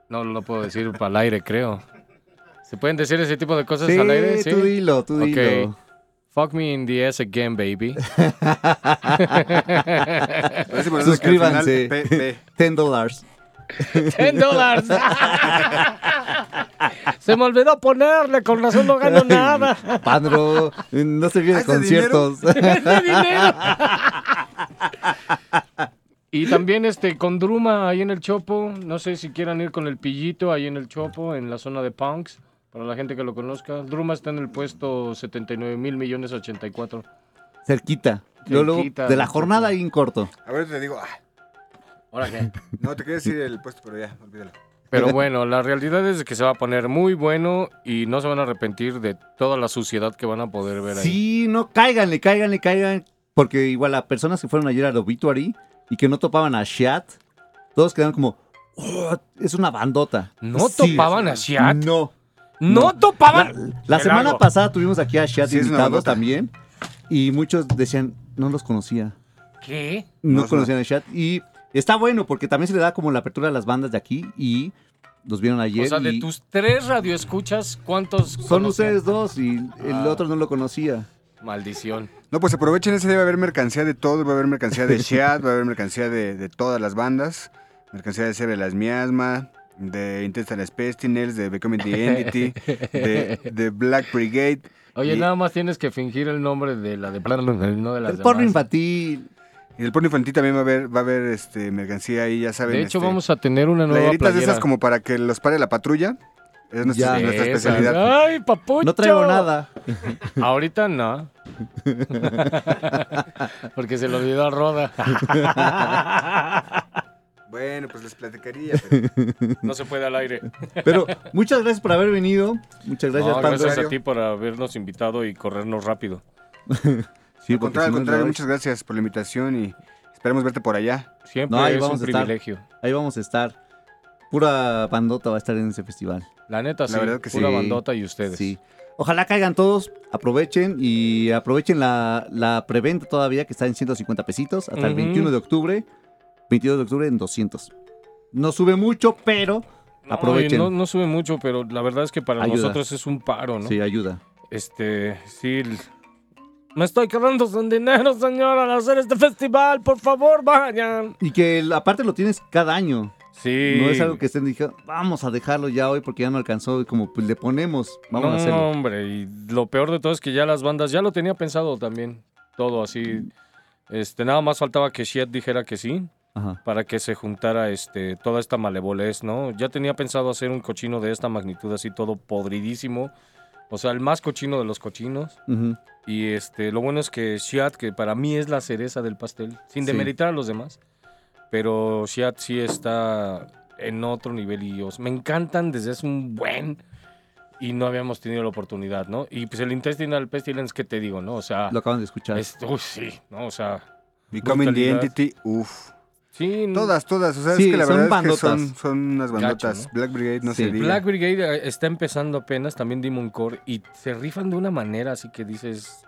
No lo puedo decir para el aire, creo. ¿Se pueden decir ese tipo de cosas Sí, al aire? Sí. tú dilo, tú dilo. Fuck me in the ass again, baby. Suscríbanse. P- P. 10 dólares. 10 dólares. Se me olvidó ponerle, con razón no gano nada. Pandro, no se viene ¿Ah, ese dinero? conciertos. Dinero. Y también este con Druma ahí en el Chopo, no sé si quieran ir con el Pillito ahí en el Chopo, en la zona de Punks, para la gente que lo conozca. Druma está en el puesto 79 mil millones 84. Cerquita. Luego, luego, Cerquita, de la jornada ahí en corto. A ver, te digo. ah, ¿Ahora qué? no, te quería decir el puesto, pero ya, olvídalo. Pero bueno, la realidad es que se va a poner muy bueno y no se van a arrepentir de toda la suciedad que van a poder ver ahí. Sí, no, cáiganle, cáiganle, caigan. Porque igual a personas que fueron ayer al Obituary y que no topaban a Shat, todos quedaron como, "Oh, es una bandota. ¿No Sí. topaban a Shat? No. ¿No, no. topaban? La semana pasada tuvimos aquí a Shat Sí, invitados también. Y muchos decían, no los conocía. ¿Qué? No, No, conocían a Shat. Y está bueno porque también se le da como la apertura a las bandas de aquí y los vieron ayer. O sea, de y tus tres radioescuchas, ¿cuántos Son conocían? ustedes dos y el Ah. otro no lo conocía. Maldición. No, pues aprovechen ese día, va a haber mercancía de todo, va a haber mercancía de Sheat, va a haber mercancía de, de todas las bandas, mercancía de Sebe Las Miasma, de Intestinal Pestinels, de Becoming the Entity, de, de Black Brigade. Oye, Y- nada más tienes que fingir el nombre de la de no de las El porno infantil. Y del porno infantil también va a haber, va a haber este, mercancía ahí, ya saben. De hecho, este, vamos a tener una nueva playeritas de playera. esas como para que los pare la patrulla. Es nuestra, Ya. nuestra especialidad. ¡Ay, papucho! No traigo nada. Ahorita no. Porque se lo olvidó a Roda. Bueno, pues les platicaría. pero- No se puede al aire. Pero muchas gracias por haber venido. Muchas gracias, No, gracias a ti por habernos invitado y corrernos rápido. Sí, al contrario, al si no, contrario, muchas gracias por la invitación y esperemos verte por allá. Siempre No, ahí es vamos un a estar. privilegio. Ahí vamos a estar. Pura bandota va a estar en ese festival. La neta, sí. verdad que pura sí. bandota y ustedes. Sí. Ojalá caigan todos, aprovechen y aprovechen la, la preventa todavía que está en 150 pesitos hasta el Ujú. 21 de octubre. 22 de octubre en 200. No sube mucho, pero No, aprovechen. No, no sube mucho, pero la verdad es que para Ayuda. nosotros es un paro, ¿no? Sí, ayuda. Este, sí. Me estoy quedando sin dinero, señor, al hacer este festival. Por favor, vayan. Y que aparte lo tienes cada año. Sí. No es algo que estén diciendo, vamos a dejarlo ya hoy porque ya no alcanzó. Y como pues le ponemos, vamos no, a hacerlo. hombre, y lo peor de todo es que ya las bandas, ya lo tenía pensado también, todo así. Este, nada más faltaba que Shiet dijera que sí, Ajá. para que se juntara este, toda esta malevolez, ¿no? Ya tenía pensado hacer un cochino de esta magnitud, así todo podridísimo. O sea, el más cochino de los cochinos. Y este, lo bueno es que Shiat, que para mí es la cereza del pastel, sin Sí. demeritar a los demás, pero Shiat sí está en otro nivel y os, me encantan desde hace un buen y no habíamos tenido la oportunidad, ¿no? Y pues el Intestinal Pestilence, ¿qué te digo, no? O sea, Lo acaban de escuchar. es, uy, sí, ¿no? O sea, Becoming the Brutalidad. Entity, uff. Sí. Todas, todas. O sea, Sí, es que la son verdad es que son, bandotas. son unas bandotas. Gacho, Black Brigade no Sí. se diga. Black Brigade eh, está empezando apenas, también Demon Core, y se rifan de una manera así que dices,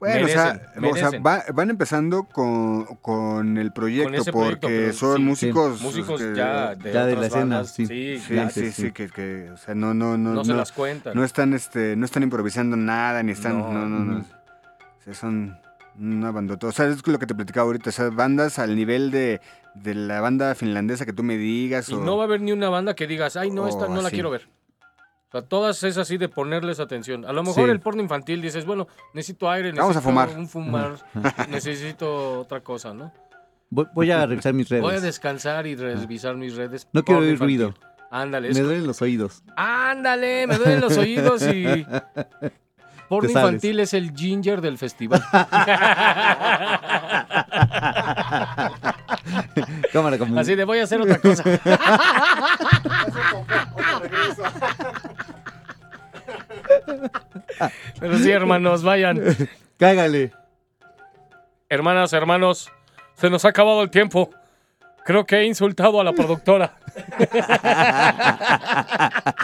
Bueno, o sea, Merecen, o sea, merecen. va- van empezando con, con el proyecto ese porque proyecto, son sí, músicos. músicos que- ya de, ya de la escena, sí. sí, Sí, claro. sí, sí, sí. que, que, o sea, no, no, no, no, se no, las cuentan. no están, este, no están improvisando nada, ni están, No. no, no, no. O sea, son una bandota. O sea, es lo que te platicaba ahorita, o sea, bandas al nivel de, de la banda finlandesa que tú me digas. Y o- no va a haber ni una banda que digas, ay, no, esta no la quiero ver. O sea, todas es así de ponerles atención. A lo mejor Sí. el porno infantil dices, bueno, necesito aire, necesito Vamos a fumar. un fumar, necesito otra cosa, ¿no? Voy, voy a revisar mis redes. Voy a descansar y revisar mis redes. No quiero oír ruido. Ándale, Me duelen los oídos. ándale, me duelen los oídos y Porno te sales. infantil es el ginger del festival. Cámara como Así de voy a hacer otra cosa. Pero sí, hermanos, vayan. Cágale. Hermanas, hermanos, se nos ha acabado el tiempo. Creo que he insultado a la productora.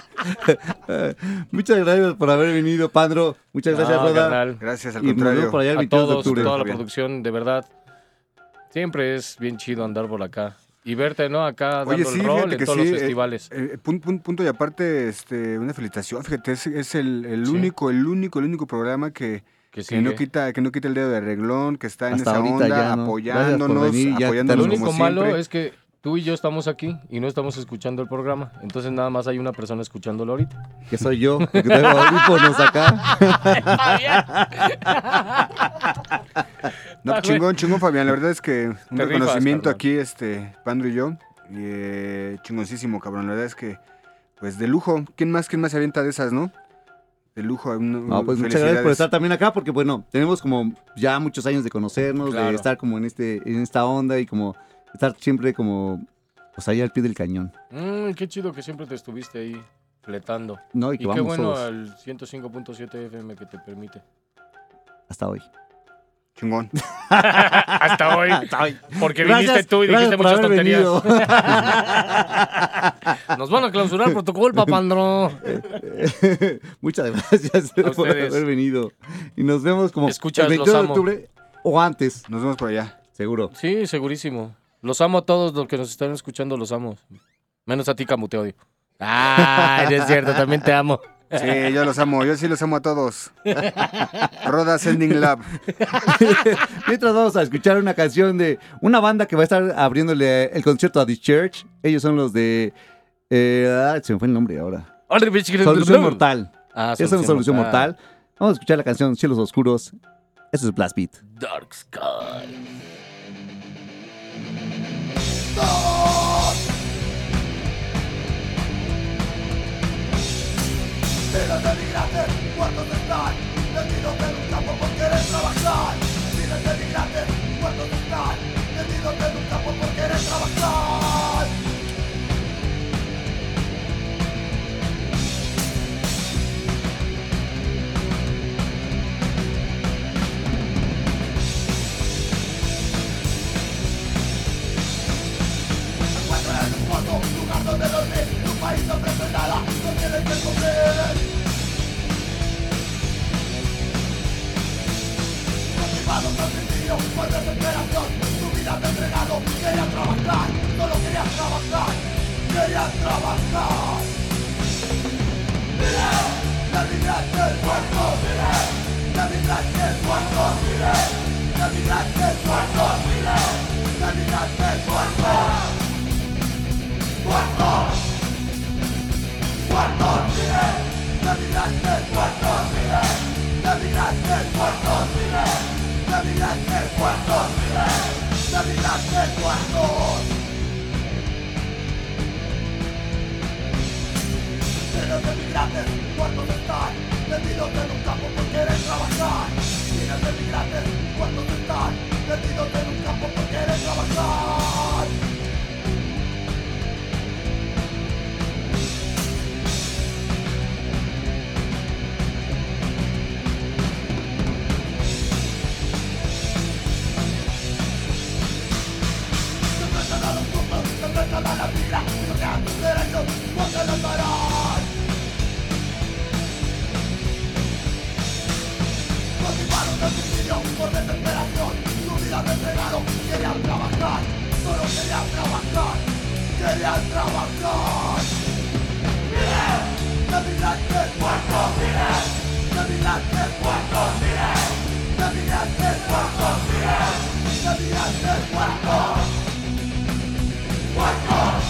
Muchas gracias por haber venido, Pandro. Muchas gracias, No, Roda. carnal. Gracias, al Y contrario. por allá el A 22 de todos, octubre. toda la producción, de verdad. Siempre es bien chido andar por acá. Y verte, ¿no? Acá Oye, dando sí, el rol en todos sí. los eh, festivales. eh, pun- punto y aparte, este, una felicitación. Fíjate, es, es el, el Sí. único, el único, el único programa que, que que no quita, que no quita el dedo de reglón, que está en Hasta esa onda, ya, ¿no? Apoyándonos, venir, ya Lo apoyándonos tenemos único como malo siempre. es que tú y yo estamos aquí y no estamos escuchando el programa. Entonces nada más hay una persona escuchándolo ahorita. Que soy yo, que tengo audífonos acá. No, Ah, chingón, chingón, Fabián. La verdad es que un Te rifas, reconocimiento carnal. aquí, este, Pandro y yo. y, eh, chingoncísimo, cabrón. La verdad es que, pues, de lujo. ¿Quién más, quién más se avienta de esas, no? De lujo. un- No, pues muchas gracias por estar también acá, porque bueno, tenemos como ya muchos años de conocernos, de estar como en este, en esta onda y como estar siempre como pues ahí al pie del cañón. Mm, qué chido que siempre te estuviste ahí fletando. No, y qué bueno todos al 105.7 FM que te permite. hasta hoy. Chingón. Hasta hoy. Porque viniste tú y dijiste muchas tonterías. venido. Nos van a clausurar por tu culpa, Pandro. Muchas gracias por ustedes. haber venido. Y nos vemos como Escuchas, el los 22 de octubre o antes, Nos vemos por allá. seguro. Sí, segurísimo. Los amo a todos los que nos están escuchando, los amo. Menos a ti, Camu, te odio. Ah, es cierto, también te amo. Sí, yo los amo. Yo sí los amo a todos. Roda Sending Lab. Mientras vamos a escuchar una canción de una banda que va a estar abriéndole el concierto a The Church. Ellos son los de... eh, ah, se me fue el nombre ahora. Solución Mortal. Ah, Esa es una solución mortal. Vamos a escuchar la canción Cielos Oscuros. Eso es Blast Beat. Dark Sky. Miles de migrantes muertos están. Metidos en un campo por querer trabajar. Miles de migrantes muertos están. Metidos en un campo por querer trabajar Encuentran en un lugar donde dormir Un país donde no nada No tienen que comer Por suicidio, por desesperación Su vida han entregado, querían trabajar Solo querían trabajar, querían trabajar. Mire, de migrantes muertos Mire, de migrantes muertos Mire, de migrantes muertos Mire, de migrantes muertos Muertos Muertos, mire De migrantes muertos, mire De migrantes muertos, mire De migrantes muertos, mire De migrantes muertos Miles de migrantes muertos están Metidos en un campo por querer trabajar. Miles de migrantes muertos están Metidos en un campo por querer trabajar vida no quedan tus derechos, porque los darán Motivados de suicidio por desesperación Su vida han entregado, querían trabajar Solo querían trabajar, querían trabajar Mire, de migrantes muertos, mire De migrantes muertos, mire De migrantes muertos, mire De migrantes muertos Muertos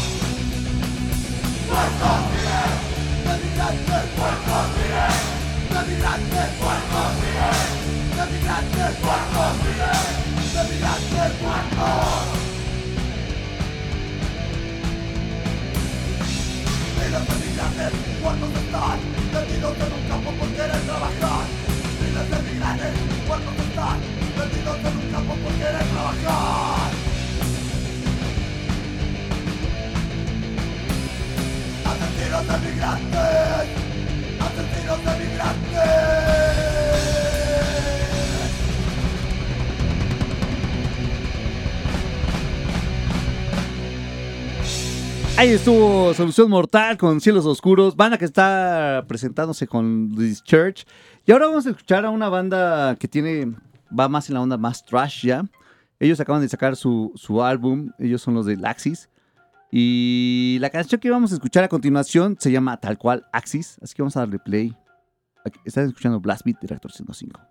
cuando se están Perdidos en un campo por querer trabajar Miles de migrantes cuando se están Perdidos en un campo por querer trabajar Asesinos de migrantes, asesinos de migrantes. Ahí estuvo Solución Mortal con Cielos Oscuros, banda que está presentándose con This Church. Y ahora vamos a escuchar a una banda que tiene, va más en la onda más trash ya. Ellos acaban de sacar su, su álbum, ellos son los de Laxis. Y la canción que vamos a escuchar a continuación se llama tal cual Axis, así que vamos a darle play. Están escuchando Blast Beat de Reactor 105.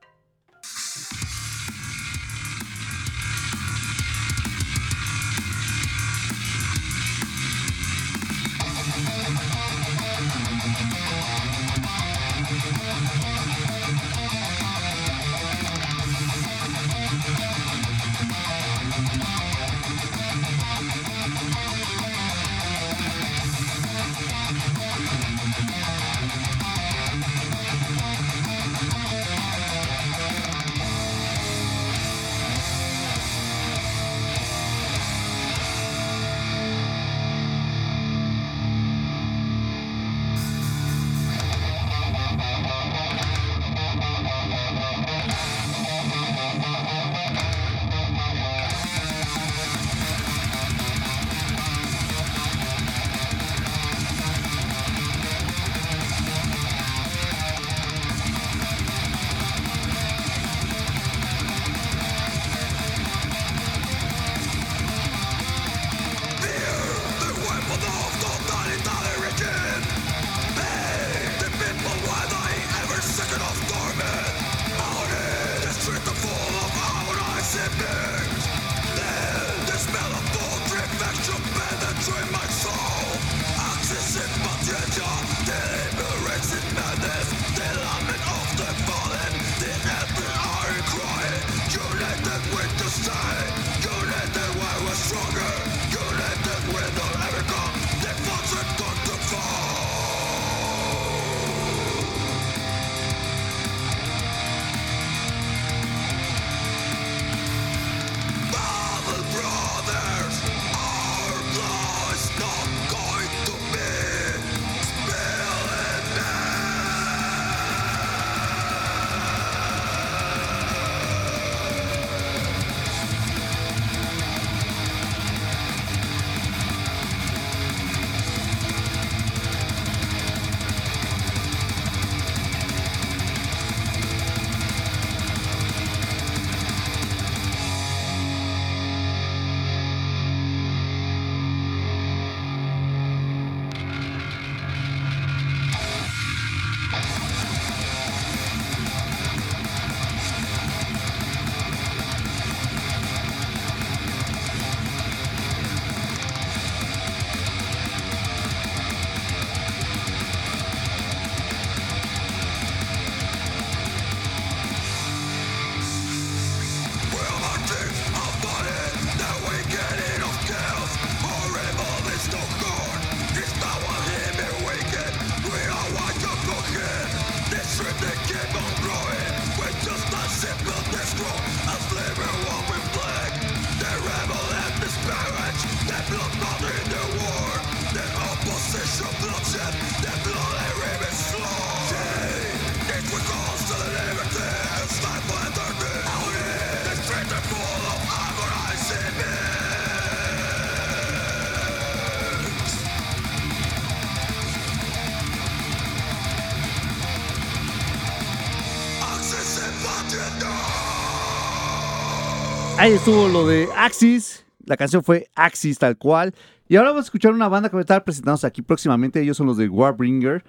Ahí estuvo lo de Axis. La canción fue Axis tal cual. Y ahora vamos a escuchar una banda que va a estar presentándose aquí próximamente. Ellos son los de Warbringer.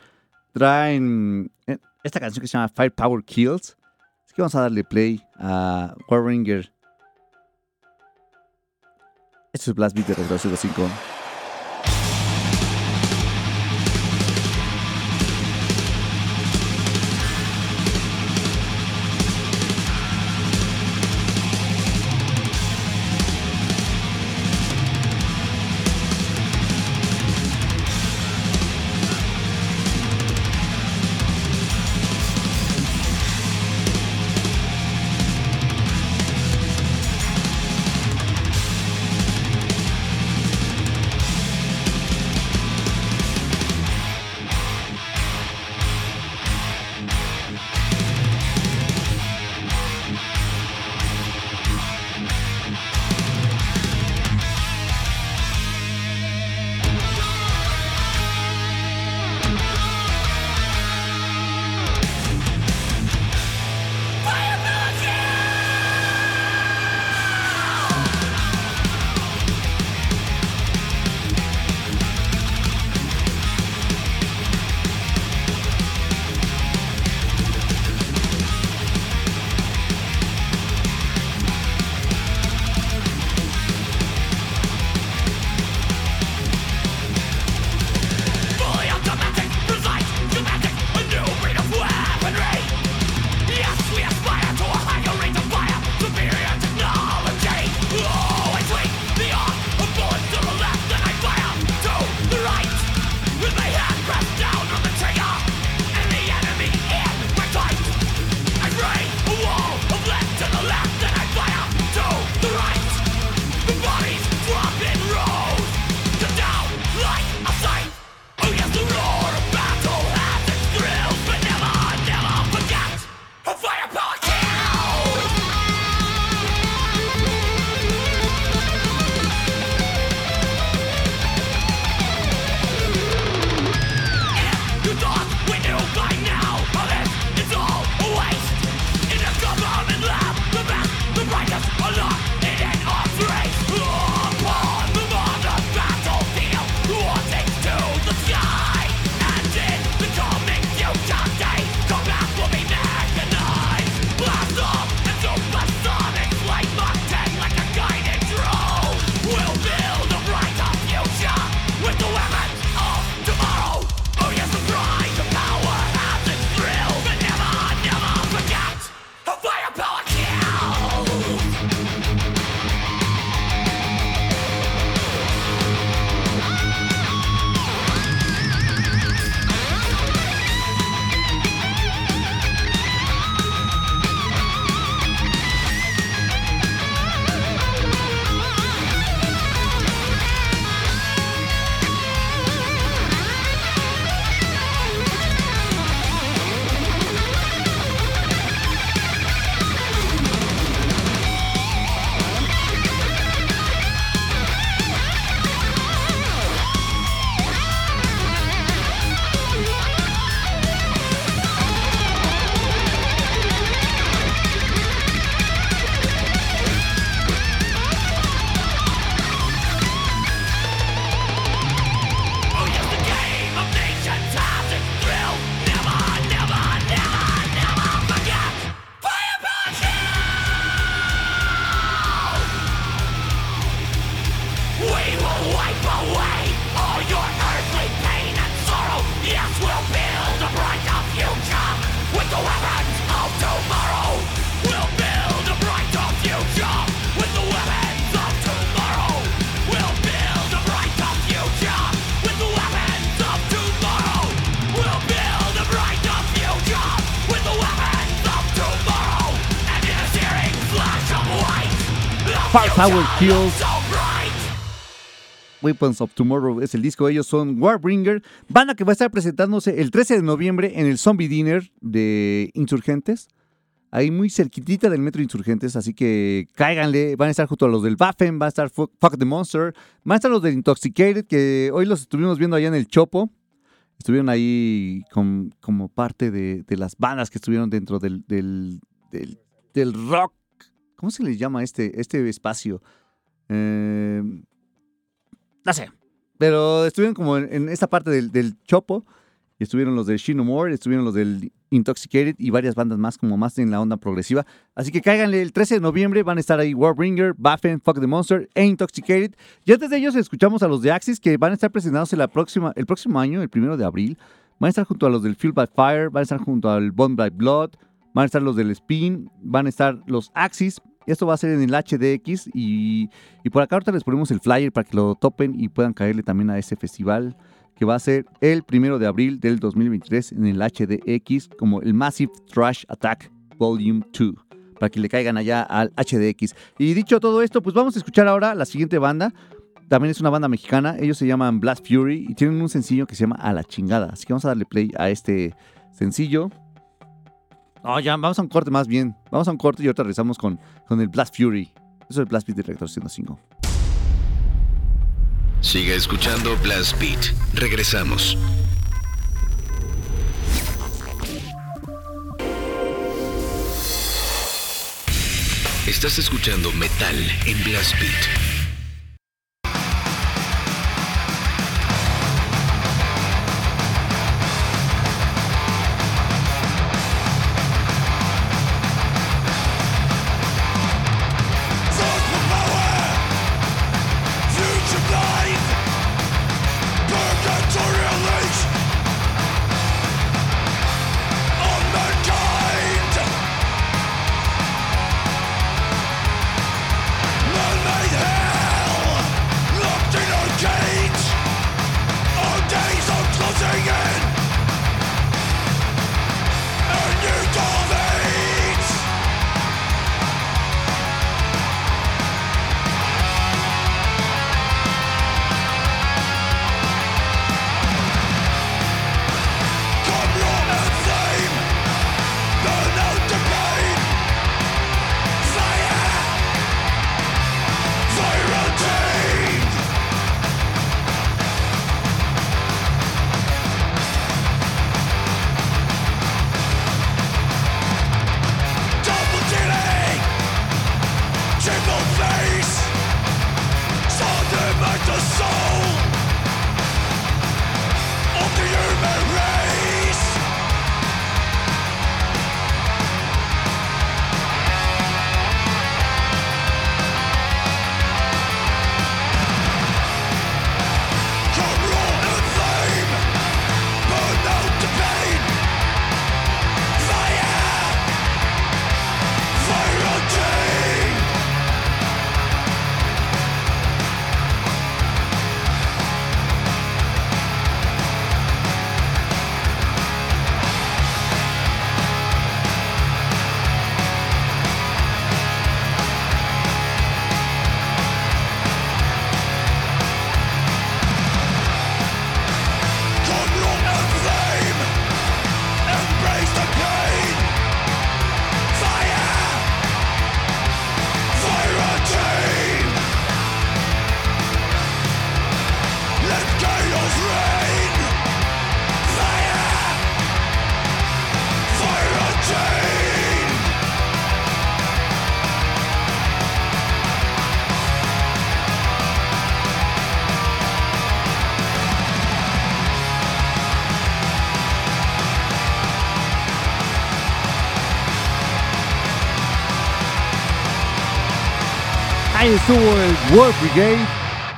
Traen eh, esta canción que se llama Firepower Kills. Así que vamos a darle play a Warbringer. Esto es Blast Beat de 5. Future kills. Weapons of Tomorrow es el disco. Ellos son Warbringer, banda que va a estar presentándose el 13 de noviembre en el Zombie Dinner de Insurgentes. Ahí muy cerquitita del Metro Insurgentes, así que cáiganle. Van a estar junto a los del Waffen, va a estar Fuck, the Monster, van a estar los del Intoxicated, que hoy los estuvimos viendo allá en el Chopo. Estuvieron ahí como parte de, las bandas que estuvieron dentro del, del- del rock. ¿Cómo se les llama este, este espacio? Eh, no sé. Pero estuvieron como en, esta parte del, del Chopo. Estuvieron los de Shinomore, estuvieron los del Intoxicated y varias bandas más, como más en la onda progresiva. Así que cáiganle el 13 de noviembre, van a estar ahí Warbringer, Baffen, Fuck the Monster e Intoxicated. Y antes de ellos escuchamos a los de Axis que van a estar presentándose la próxima, el próximo año, el primero de abril. Van a estar junto a los del Fuel by Fire, van a estar junto al Bond by Blood, van a estar los del Spin, van a estar los Axis. Esto va a ser en el HDX y, y por acá ahorita les ponemos el flyer para que lo topen y puedan caerle también a ese festival que va a ser el primero de abril del 2023 en el HDX como el Massive Trash Attack Volume 2 para que le caigan allá al HDX. Y dicho todo esto, pues vamos a escuchar ahora la siguiente banda. También es una banda mexicana, ellos se llaman Blast Fury y tienen un sencillo que se llama A la chingada. Así que vamos a darle play a este sencillo. No, ya, vamos a un corte más bien. Vamos a un corte y ahorita regresamos con, con el Blast Fury. Eso es el Blast Beat Director 105. Siga escuchando Blast Beat. Regresamos. Estás escuchando Metal en Blast Beat.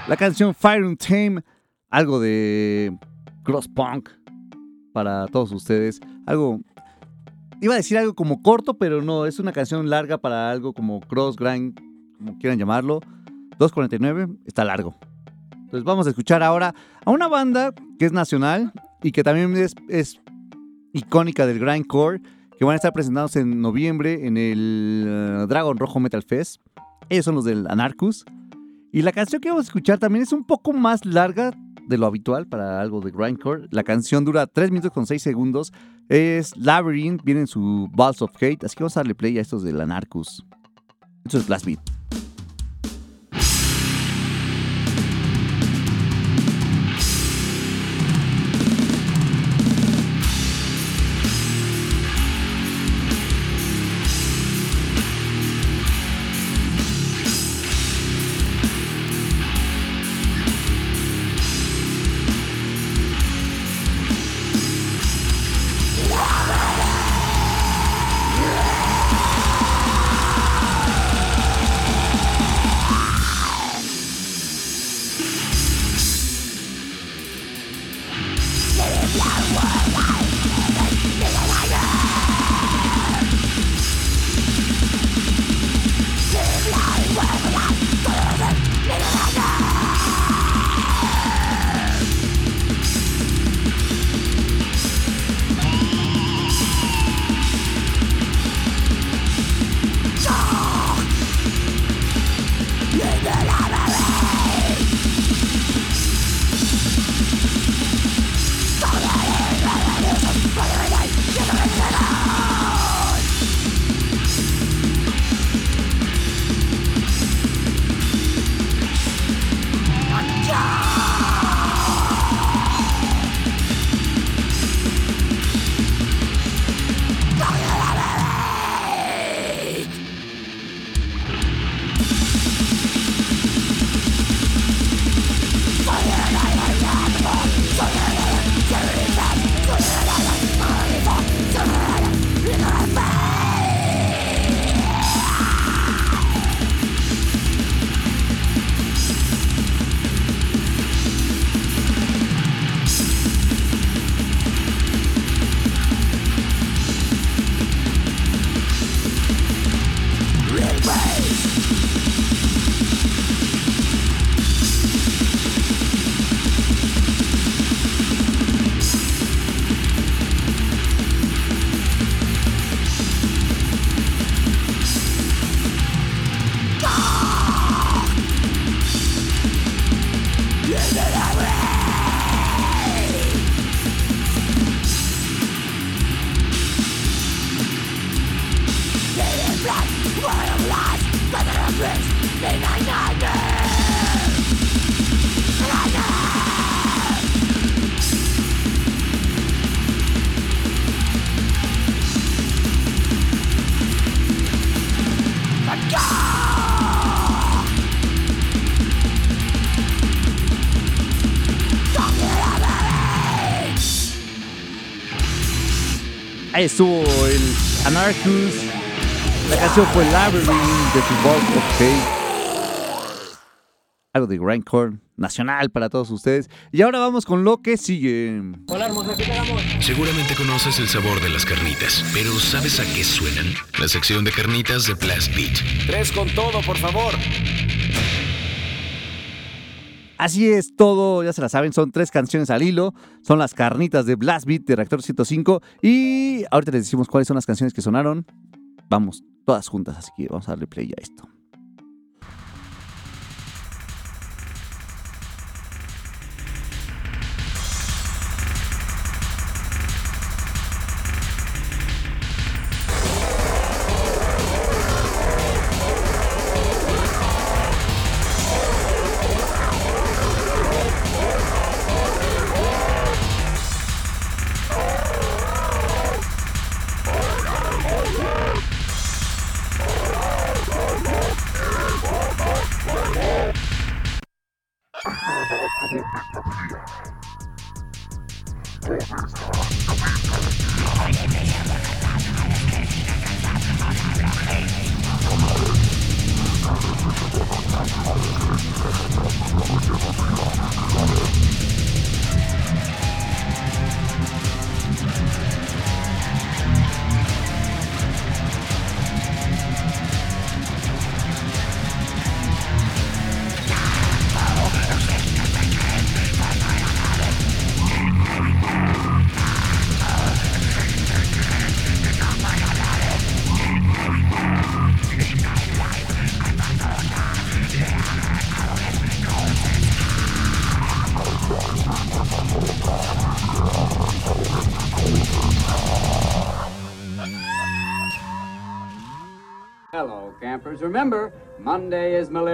La canción Fire and Tame, algo de cross punk para todos ustedes. Algo, iba a decir algo como corto, pero no, es una canción larga para algo como cross grind, como quieran llamarlo. 2.49, está largo. Entonces vamos a escuchar ahora a una banda que es nacional y que también es, icónica del grindcore, que van a estar presentándose en noviembre en el eh, Dragon Rojo Metal Fest. Ellos son los del Anarchus. Y la canción que vamos a escuchar también es un poco más larga de lo habitual para algo de grindcore. La canción dura 3 minutos con 6 segundos. Es Labyrinth, viene en su Balls of Hate. Así que vamos a darle play a estos del Anarchus. Esto es Blast Beat. Ahí estuvo el Anarchus. La canción fue Labyrinth de tu Balls of. Algo de grindcore nacional para todos ustedes. Y ahora vamos con lo que sigue. Seguramente conoces el sabor de las carnitas, pero ¿sabes a qué suenan? La sección de carnitas de Blast Beat. Tres con todo, por favor. Así es todo, ya se la saben, son tres canciones al hilo, son las carnitas de Blast Beat de Reactor 105 y ahorita les decimos cuáles son las canciones que sonaron. Vamos, todas juntas, así que vamos a darle play a esto. Remember, Monday is Malaria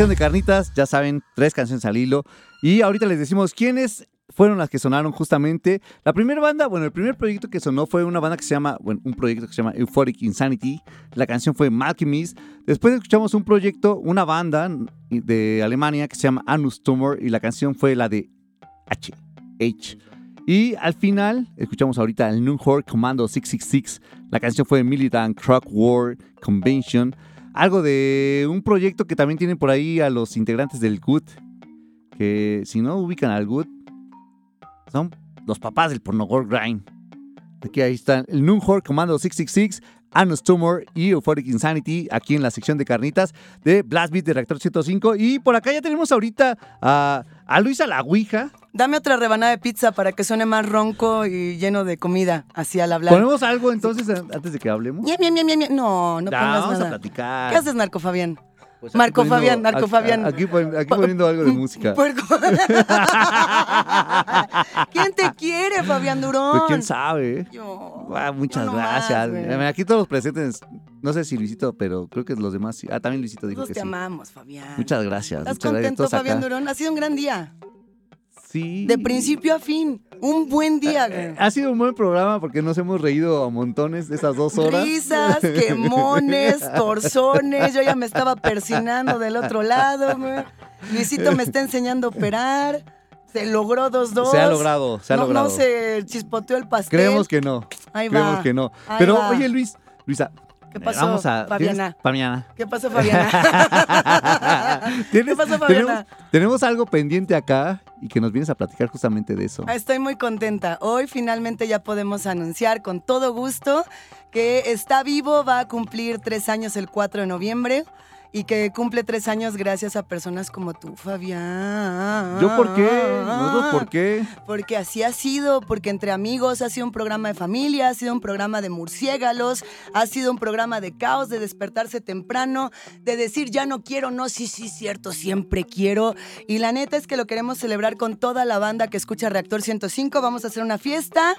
sección de carnitas, ya saben, tres canciones al hilo. Y ahorita les decimos quiénes fueron las que sonaron justamente. La primera banda, bueno, el primer proyecto que sonó fue una banda que se llama, bueno, un proyecto que se llama Euphoric Insanity. La canción fue Malchemist. Después escuchamos un proyecto, una banda de Alemania que se llama Anus Tumor y la canción fue la de H. H. Y al final, escuchamos ahorita el Nunhor Commando 666. La canción fue Militant Truck War Convention. Algo de un proyecto que también tienen por ahí a los integrantes del GUT. Que si no ubican al GUT, son los papás del Pornogore Grind. Aquí ahí están el Nunhor Commando 666, Anus Tumor y Euphoric Insanity aquí en la sección de carnitas de Blast Beat de Reactor 105. Y por acá ya tenemos ahorita a, a Luisa La Ouija. Dame otra rebanada de pizza para que suene más ronco y lleno de comida, así al hablar. ¿Ponemos algo entonces antes de que hablemos? Ñe, ñe, ñe. No, no Ya, pongas vamos nada. a platicar. ¿Qué haces, Narco Fabián? Pues Marco poniendo- Fabián, aquí- Fabián. Aquí, pon- aquí poniendo algo de música. ¿Quién te quiere, Fabián Durón? Pues quién sabe. Yo. Ah, muchas No gracias. Aquí todos los presentes, no sé si Luisito, pero creo que los demás sí. Ah, también Luisito dijo Todos que te sí. amamos, Fabián. Muchas gracias. ¿Estás muchas gracias. contento, acá. Fabián Durón? Ha sido un gran día. Sí. De principio a fin. Un buen día, güey. Ha sido un buen programa porque nos hemos reído a montones de esas dos horas. Risas, quemones, torzones. Yo ya me estaba persinando del otro lado, güey. Luisito me está enseñando a operar. Se logró dos dos. Se ha logrado, se ha no, logrado. No se chispoteó el pastel. Creemos que no. Ahí Creemos va. que no. Ahí Pero va. oye, Luis, Luisa. ¿Qué eh, pasó, Vamos a. Fabiana? ¿tienes- Fabiana. ¿Qué pasó, Fabiana? ¿Tienes- ¿Qué pasó, tenemos, Fabiana? tenemos algo pendiente acá y que nos vienes a platicar justamente de eso. Ah, Estoy muy contenta. Hoy finalmente ya podemos anunciar con todo gusto que está vivo, va a cumplir tres años el 4 de noviembre y que cumple tres años gracias a personas como tú, Fabián. ¿Yo por qué? ¿Nosotros por qué? Porque así ha sido, porque entre amigos ha sido un programa de familia, ha sido un programa de murciélagos, ha sido un programa de caos, de despertarse temprano, de decir ya no quiero, no, sí, sí, cierto, siempre quiero. Y la neta es que lo queremos celebrar con toda la banda que escucha Reactor 105. Vamos a hacer una fiesta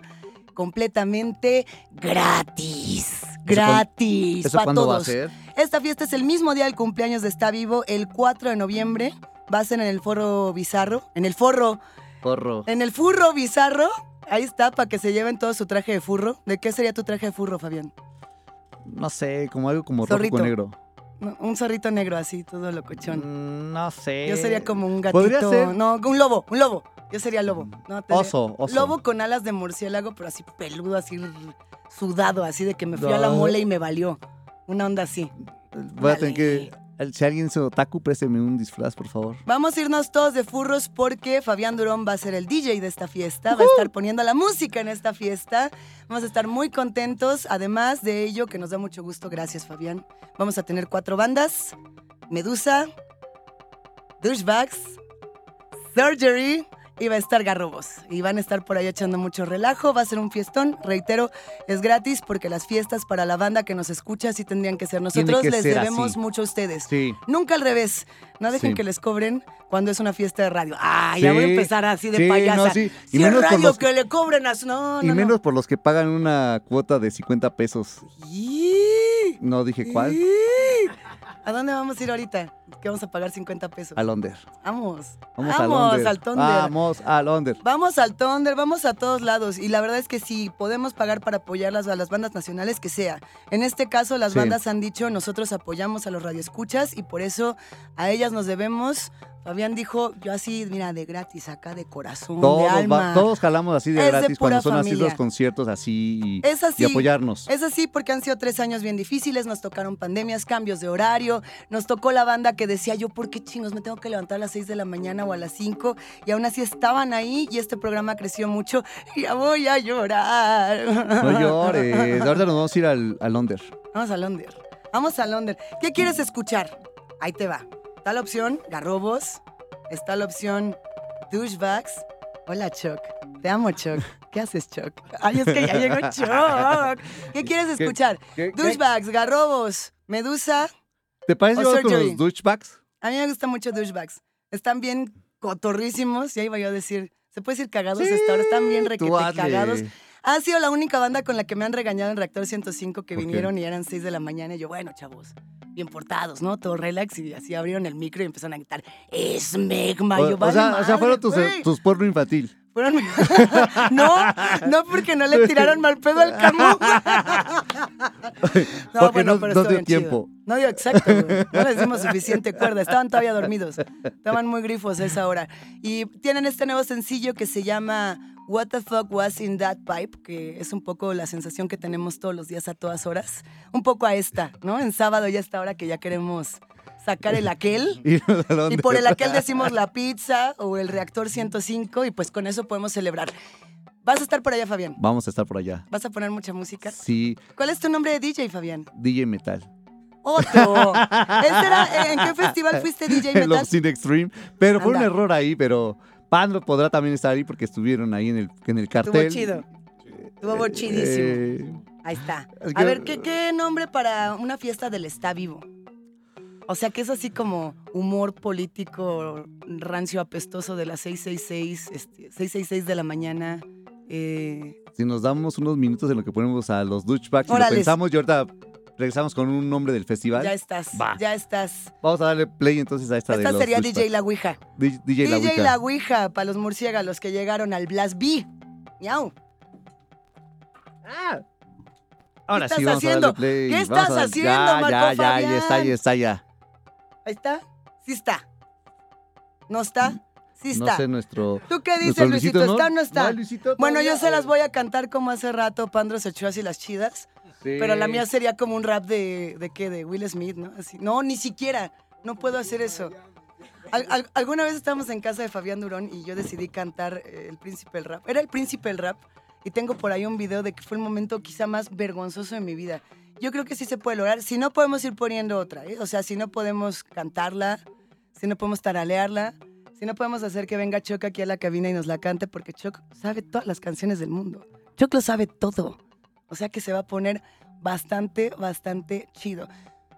completamente gratis. Gratis. ¿Eso para cuándo va a todos. ser? Esta fiesta es el mismo día del cumpleaños de Está Vivo, el 4 de noviembre. Va a ser en el Foro Bizarro, en el Forro, Porro. en el Furro Bizarro. Ahí está, para que se lleven todo su traje de furro. ¿De qué sería tu traje de furro, Fabián? No sé, como algo como rojo con negro. No, un zorrito negro así, todo locochón. Mm, No sé. Yo sería como un ¿Podría gatito. ser? No, un lobo, un lobo. Yo sería lobo. No, te- Oso, oso. Lobo con alas de murciélago, pero así peludo, así sudado, así de que me fui a la mole y me valió. Una onda así. Voy a tener que. Si alguien es otaku, présteme un disfraz, por favor. Vamos a irnos todos de furros porque Fabián Durón va a ser el DJ de esta fiesta, va a estar poniendo la música en esta fiesta. Vamos a estar muy contentos. Además de ello, que nos da mucho gusto, gracias Fabián. Vamos a tener cuatro bandas: Medusa, Douchebags, Surgery y va a estar Garrobos. Y van a estar por ahí echando mucho relajo. Va a ser un fiestón. Reitero, es gratis porque las fiestas para la banda que nos escucha sí tendrían que ser. Nosotros que les ser debemos así. mucho a ustedes. Sí. Nunca al revés. No dejen Sí. que les cobren cuando es una fiesta de radio. Ah, ya voy a empezar así de payasa. no. Y Si es menos por radio los- que le cobren a su... No, y no, menos no. por los que pagan una cuota de 50 pesos. ¡Ih! No dije cuál. ¡Ih! ¿A dónde vamos a ir ahorita? Que vamos a pagar 50 pesos. A Londres. Vamos. Vamos, Londres. al Thunder. Vamos a Londres. Vamos al Thunder, vamos a todos lados. Y la verdad es que si podemos pagar para apoyarlas a las bandas nacionales, que sea. En este caso, las Sí. bandas han dicho, nosotros apoyamos a los radioescuchas y por eso a ellas nos debemos. Fabián dijo, yo así, mira, de gratis, acá de corazón, de Todos, alma. va- todos jalamos así de Es de gratis cuando son así los conciertos así y, Es así. y apoyarnos. Es así porque han sido tres años bien difíciles, nos tocaron pandemias, cambios de horario, nos tocó la banda que decía yo, ¿por qué chingos me tengo que levantar a las 6 de la mañana o a las 5? Y aún así estaban ahí y este programa creció mucho. Ya voy a llorar. No llores. Ahorita nos vamos a ir al, a Londres. Vamos a Londres. Vamos a Londres. ¿Qué quieres escuchar? Ahí te va. Está la opción Garrobos. Está la opción Douchebags. Hola, Chuck. Te amo, Chuck. ¿Qué haces, Chuck? Ay, es que ya llegó Chuck. ¿Qué quieres ¿Qué- escuchar? qué- qué? Douchebags, Garrobos, Medusa. ¿Te parece vamos con los douchebags? A mí me gustan mucho Douchebags. Están bien cotorrísimos. Ya iba yo a decir. ¿Se puede decir cagados hasta ahora? Están bien requete cagados. Ha sido la única banda con la que me han regañado en Reactor 105 que vinieron y eran 6 de la mañana. Y yo, bueno, chavos, bien portados, ¿no? Todo relax. Y así abrieron el micro y empezaron a gritar, ¡Es Megma! Y O, yo, o "Vale sea, o sea, madre, fueron tus, güey". tus porno infantil. Fueron- no, no porque no le tiraron mal pedo al Camus. Porque no- pero no estuvo dio bien chido. tiempo. No dio exacto, güey. No les dimos suficiente cuerda. Estaban todavía dormidos. Estaban muy grifos a esa hora. Y tienen este nuevo sencillo que se llama What the fuck was in that pipe, que es un poco la sensación que tenemos todos los días a todas horas. Un poco a esta, ¿no? En sábado ya esta hora que ya queremos sacar el aquel. Y por el aquel decimos la pizza o el reactor 105 y pues con eso podemos celebrar. ¿Vas a estar por allá, Fabián? Vamos a estar por allá. ¿Vas a poner mucha música? Sí, ¿Cuál es tu nombre de DJ, Fabián? DJ Metal. Otro. ¿Ese era- ¿En qué festival fuiste DJ Metal? Obscene Extreme. Pero fue un error ahí, pero Pandro podrá también estar ahí porque estuvieron ahí en el, en el Estuvo cartel. chido. Estuvo chidísimo. Eh, Ahí está. es A ver, ¿qué, qué nombre para una fiesta del está vivo? O sea, que es así como humor político rancio apestoso de las 666, este, 666 de la mañana. Eh, si nos damos unos minutos en lo que ponemos a los douchebags y lo pensamos y ahorita regresamos con un nombre del festival. ya estás, Va. ya estás. Vamos a darle play entonces a esta, de Esta sería douchebags. DJ La Ouija. DJ, La DJ Ouija. La Ouija para los murciélagos que llegaron al Blast B. Miau. Ahora ¿Qué sí estás vamos a darle haciendo? play. ¿Qué Vamos estás a haciendo, ya, Marco ya, ya, ahí está, ahí Fabián? está, ya. Ahí está. Sí está. ¿No está? Sí está. No sé, nuestro... ¿Tú qué dices, nuestro Luisito? ¿Está o no está? No, Luisito bueno, yo se las voy a cantar como hace rato Pandro se echó así las chidas, Sí. pero la mía sería como un rap de, ¿de qué? De Will Smith, ¿no? Así. No, ni siquiera. No puedo hacer eso. Al- al- alguna vez estábamos en casa de Fabián Durón y yo decidí cantar eh, El Príncipe del Rap. Era El Príncipe del Rap y tengo por ahí un video de que fue el momento quizá más vergonzoso de mi vida. Yo creo que sí se puede lograr. Si no podemos ir poniendo otra, ¿eh? O sea, si no podemos cantarla, si no podemos taralearla, si no podemos hacer que venga Choc aquí a la cabina y nos la cante, porque Choc sabe todas las canciones del mundo. Choc lo sabe todo. O sea que se va a poner bastante, bastante chido.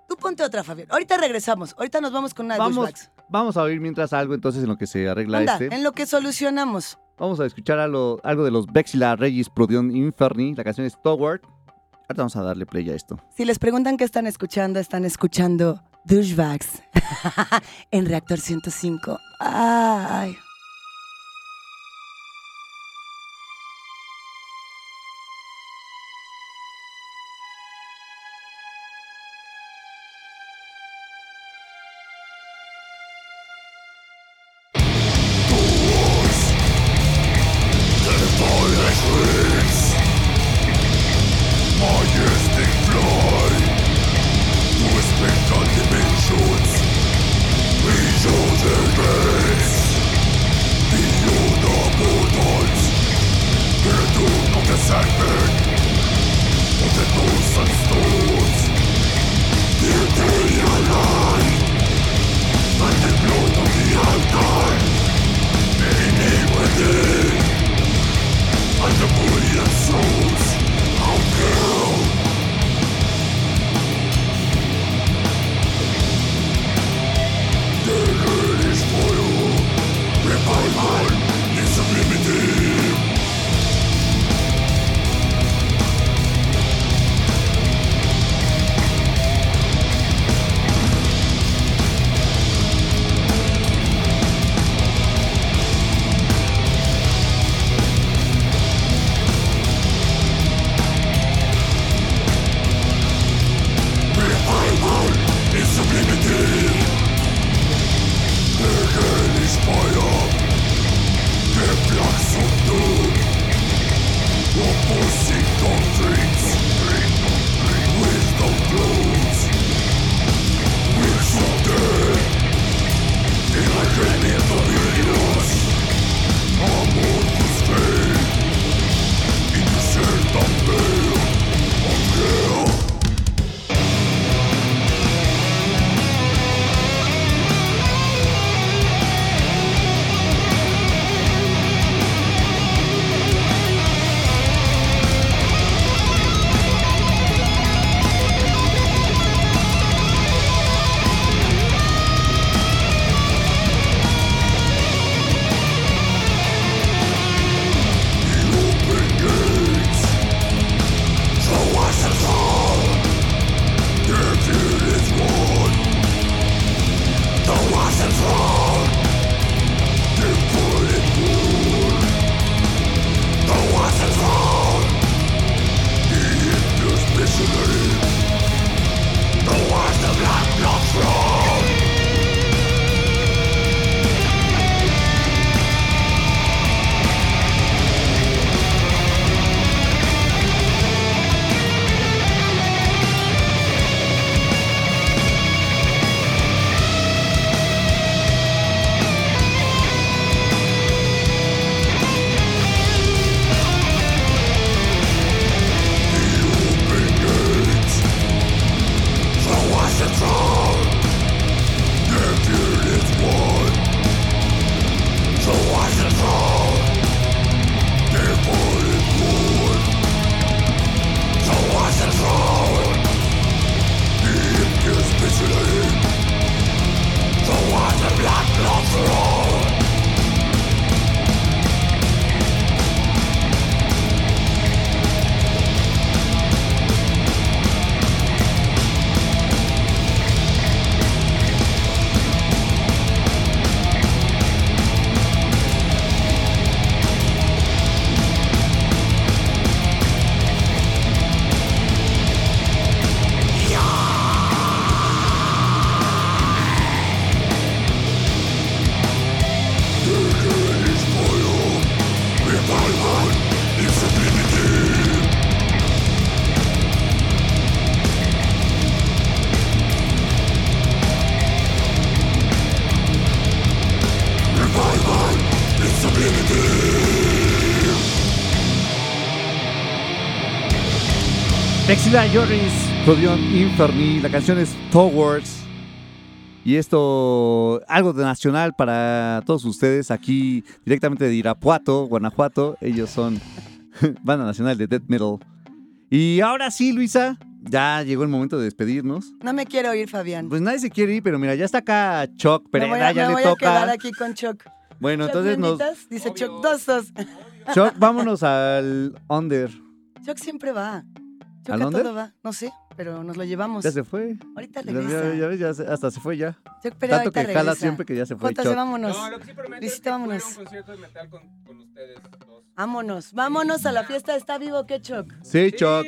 Tú ponte otra, Fabián. Ahorita regresamos. Ahorita nos vamos con una Vamos, vamos a oír mientras algo entonces en lo que se arregla Anda, este. en lo que solucionamos. Vamos a escuchar algo, algo de los Vexila Regis Prodion Inferni. La canción es Toward. Ahorita vamos a darle play a esto. Si les preguntan qué están escuchando, están escuchando Douchebags en Reactor 105. Ay. Exila Joris, Codion Inferni, la canción es Towards. Y esto, algo de nacional para todos ustedes aquí, directamente de Irapuato, Guanajuato. Ellos son banda nacional de Death Metal. Y ahora sí, Luisa, ya llegó el momento de despedirnos. No me quiero ir, Fabián. Pues nadie se quiere ir, pero mira, ya está acá Choc me voy Pereira, a, ya me le voy a quedar toca. aquí con Choc. Bueno, Choc, entonces ¿me nos. Dice Choc, dos, dos. Choc, vámonos al Under. Choc siempre va. ¿Al a dónde? todo va. No sé, pero nos lo llevamos. Ya se fue. Ahorita Ya, regresa. ya- ya ves, ya se- hasta se fue ya. Choc Pereira Tanto que ahorita jala regresa. siempre que ya se fue. Jota, Choc. vámonos. No, lo que sí prometo es que vámonos. un concierto de metal con, con ustedes dos. Vámonos, vámonos a la fiesta. ¿Está vivo qué, Choc? Sí, Choc.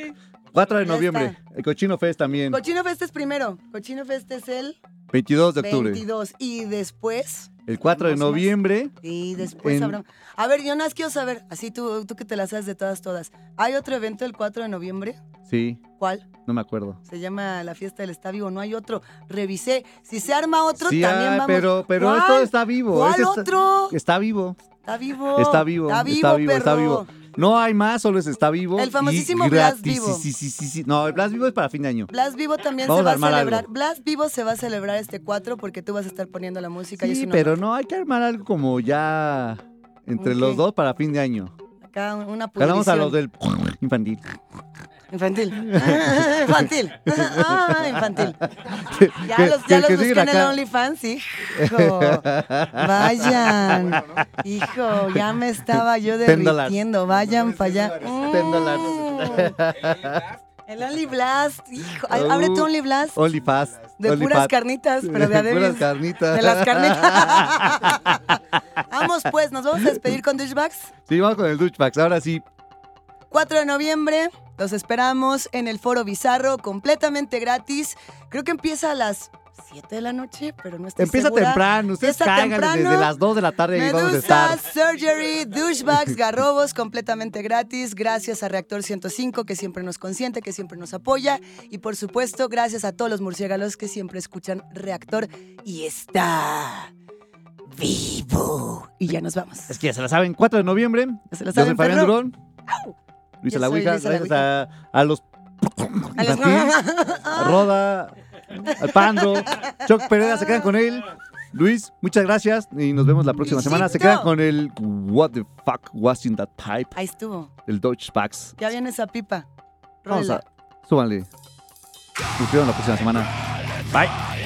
4 de Ya noviembre. está. El Cochino Fest también. Cochino Fest es primero. Cochino Fest es el 22 de octubre. 22. Y después. El 4 de Tenemos más. noviembre. Y después En- habrá. A ver, Jonas, quiero saber, así tú, tú que te las sabes de todas, todas. ¿Hay otro evento el 4 de noviembre? Sí, ¿Cuál? no me acuerdo. Se llama la fiesta del está vivo. No hay otro. Revisé. Si se arma otro, Sí, también ah, vamos. pero, pero ¿Cuál? esto está vivo. ¿Cuál otro? Está vivo. Está vivo. Está vivo. Está vivo, está vivo, está vivo. No hay más, solo es está vivo. El famosísimo gratis. Vivo. Sí, sí, sí, sí. No, el Blast Vivo es para fin de año. Blast Vivo también Vamos se va a celebrar. algo. Blast Vivo se va a celebrar este 4 porque tú vas a estar poniendo la música. y es Sí, pero no, hay que armar algo como ya entre los dos para fin de año. Acá una Ganamos a los del infantil. Infantil. infantil. Ah, infantil. Ya los, ya los busqué en el. OnlyFans, hijo. Vayan. Hijo, ya me estaba yo derritiendo. Vayan para allá. Mm, El Only Blast, hijo. Abre tu Only Blast. Only Fast. De Only puras carnitas, pero de De puras carnitas. De las carnitas. Vamos pues, nos vamos a despedir con Douchebags. Sí, vamos con el Douchebags. Ahora sí. 4 de noviembre, los esperamos en el Foro Bizarro, completamente gratis. Creo que empieza a las 7 de la noche, pero no estoy Empieza segura. temprano, ustedes caigan desde las 2 de la tarde y vamos a Medusa, estar. Surgery, Douchebags, Garrobos, completamente gratis. Gracias a Reactor 105, que siempre nos consiente, que siempre nos apoya. Y por supuesto, gracias a todos los murciélagos que siempre escuchan Reactor y está vivo. Y ya nos vamos. Es que ya se la saben, 4 de noviembre. Ya se la Yo soy saben, Fabián perro. Durón. Luisa La Ouija. Luisa la Gracias a, a los. A los- Martín, a Roda, al Pandro. Choc Pereira, se quedan con él. Luis, muchas gracias y nos vemos la próxima semana. Se Luisito. quedan con el What the fuck was in that pipe Ahí estuvo. del Deutsche Spax. Ya viene esa pipa. Vamos Rólela. a. Súbanle. Nos vemos la próxima semana. Bye.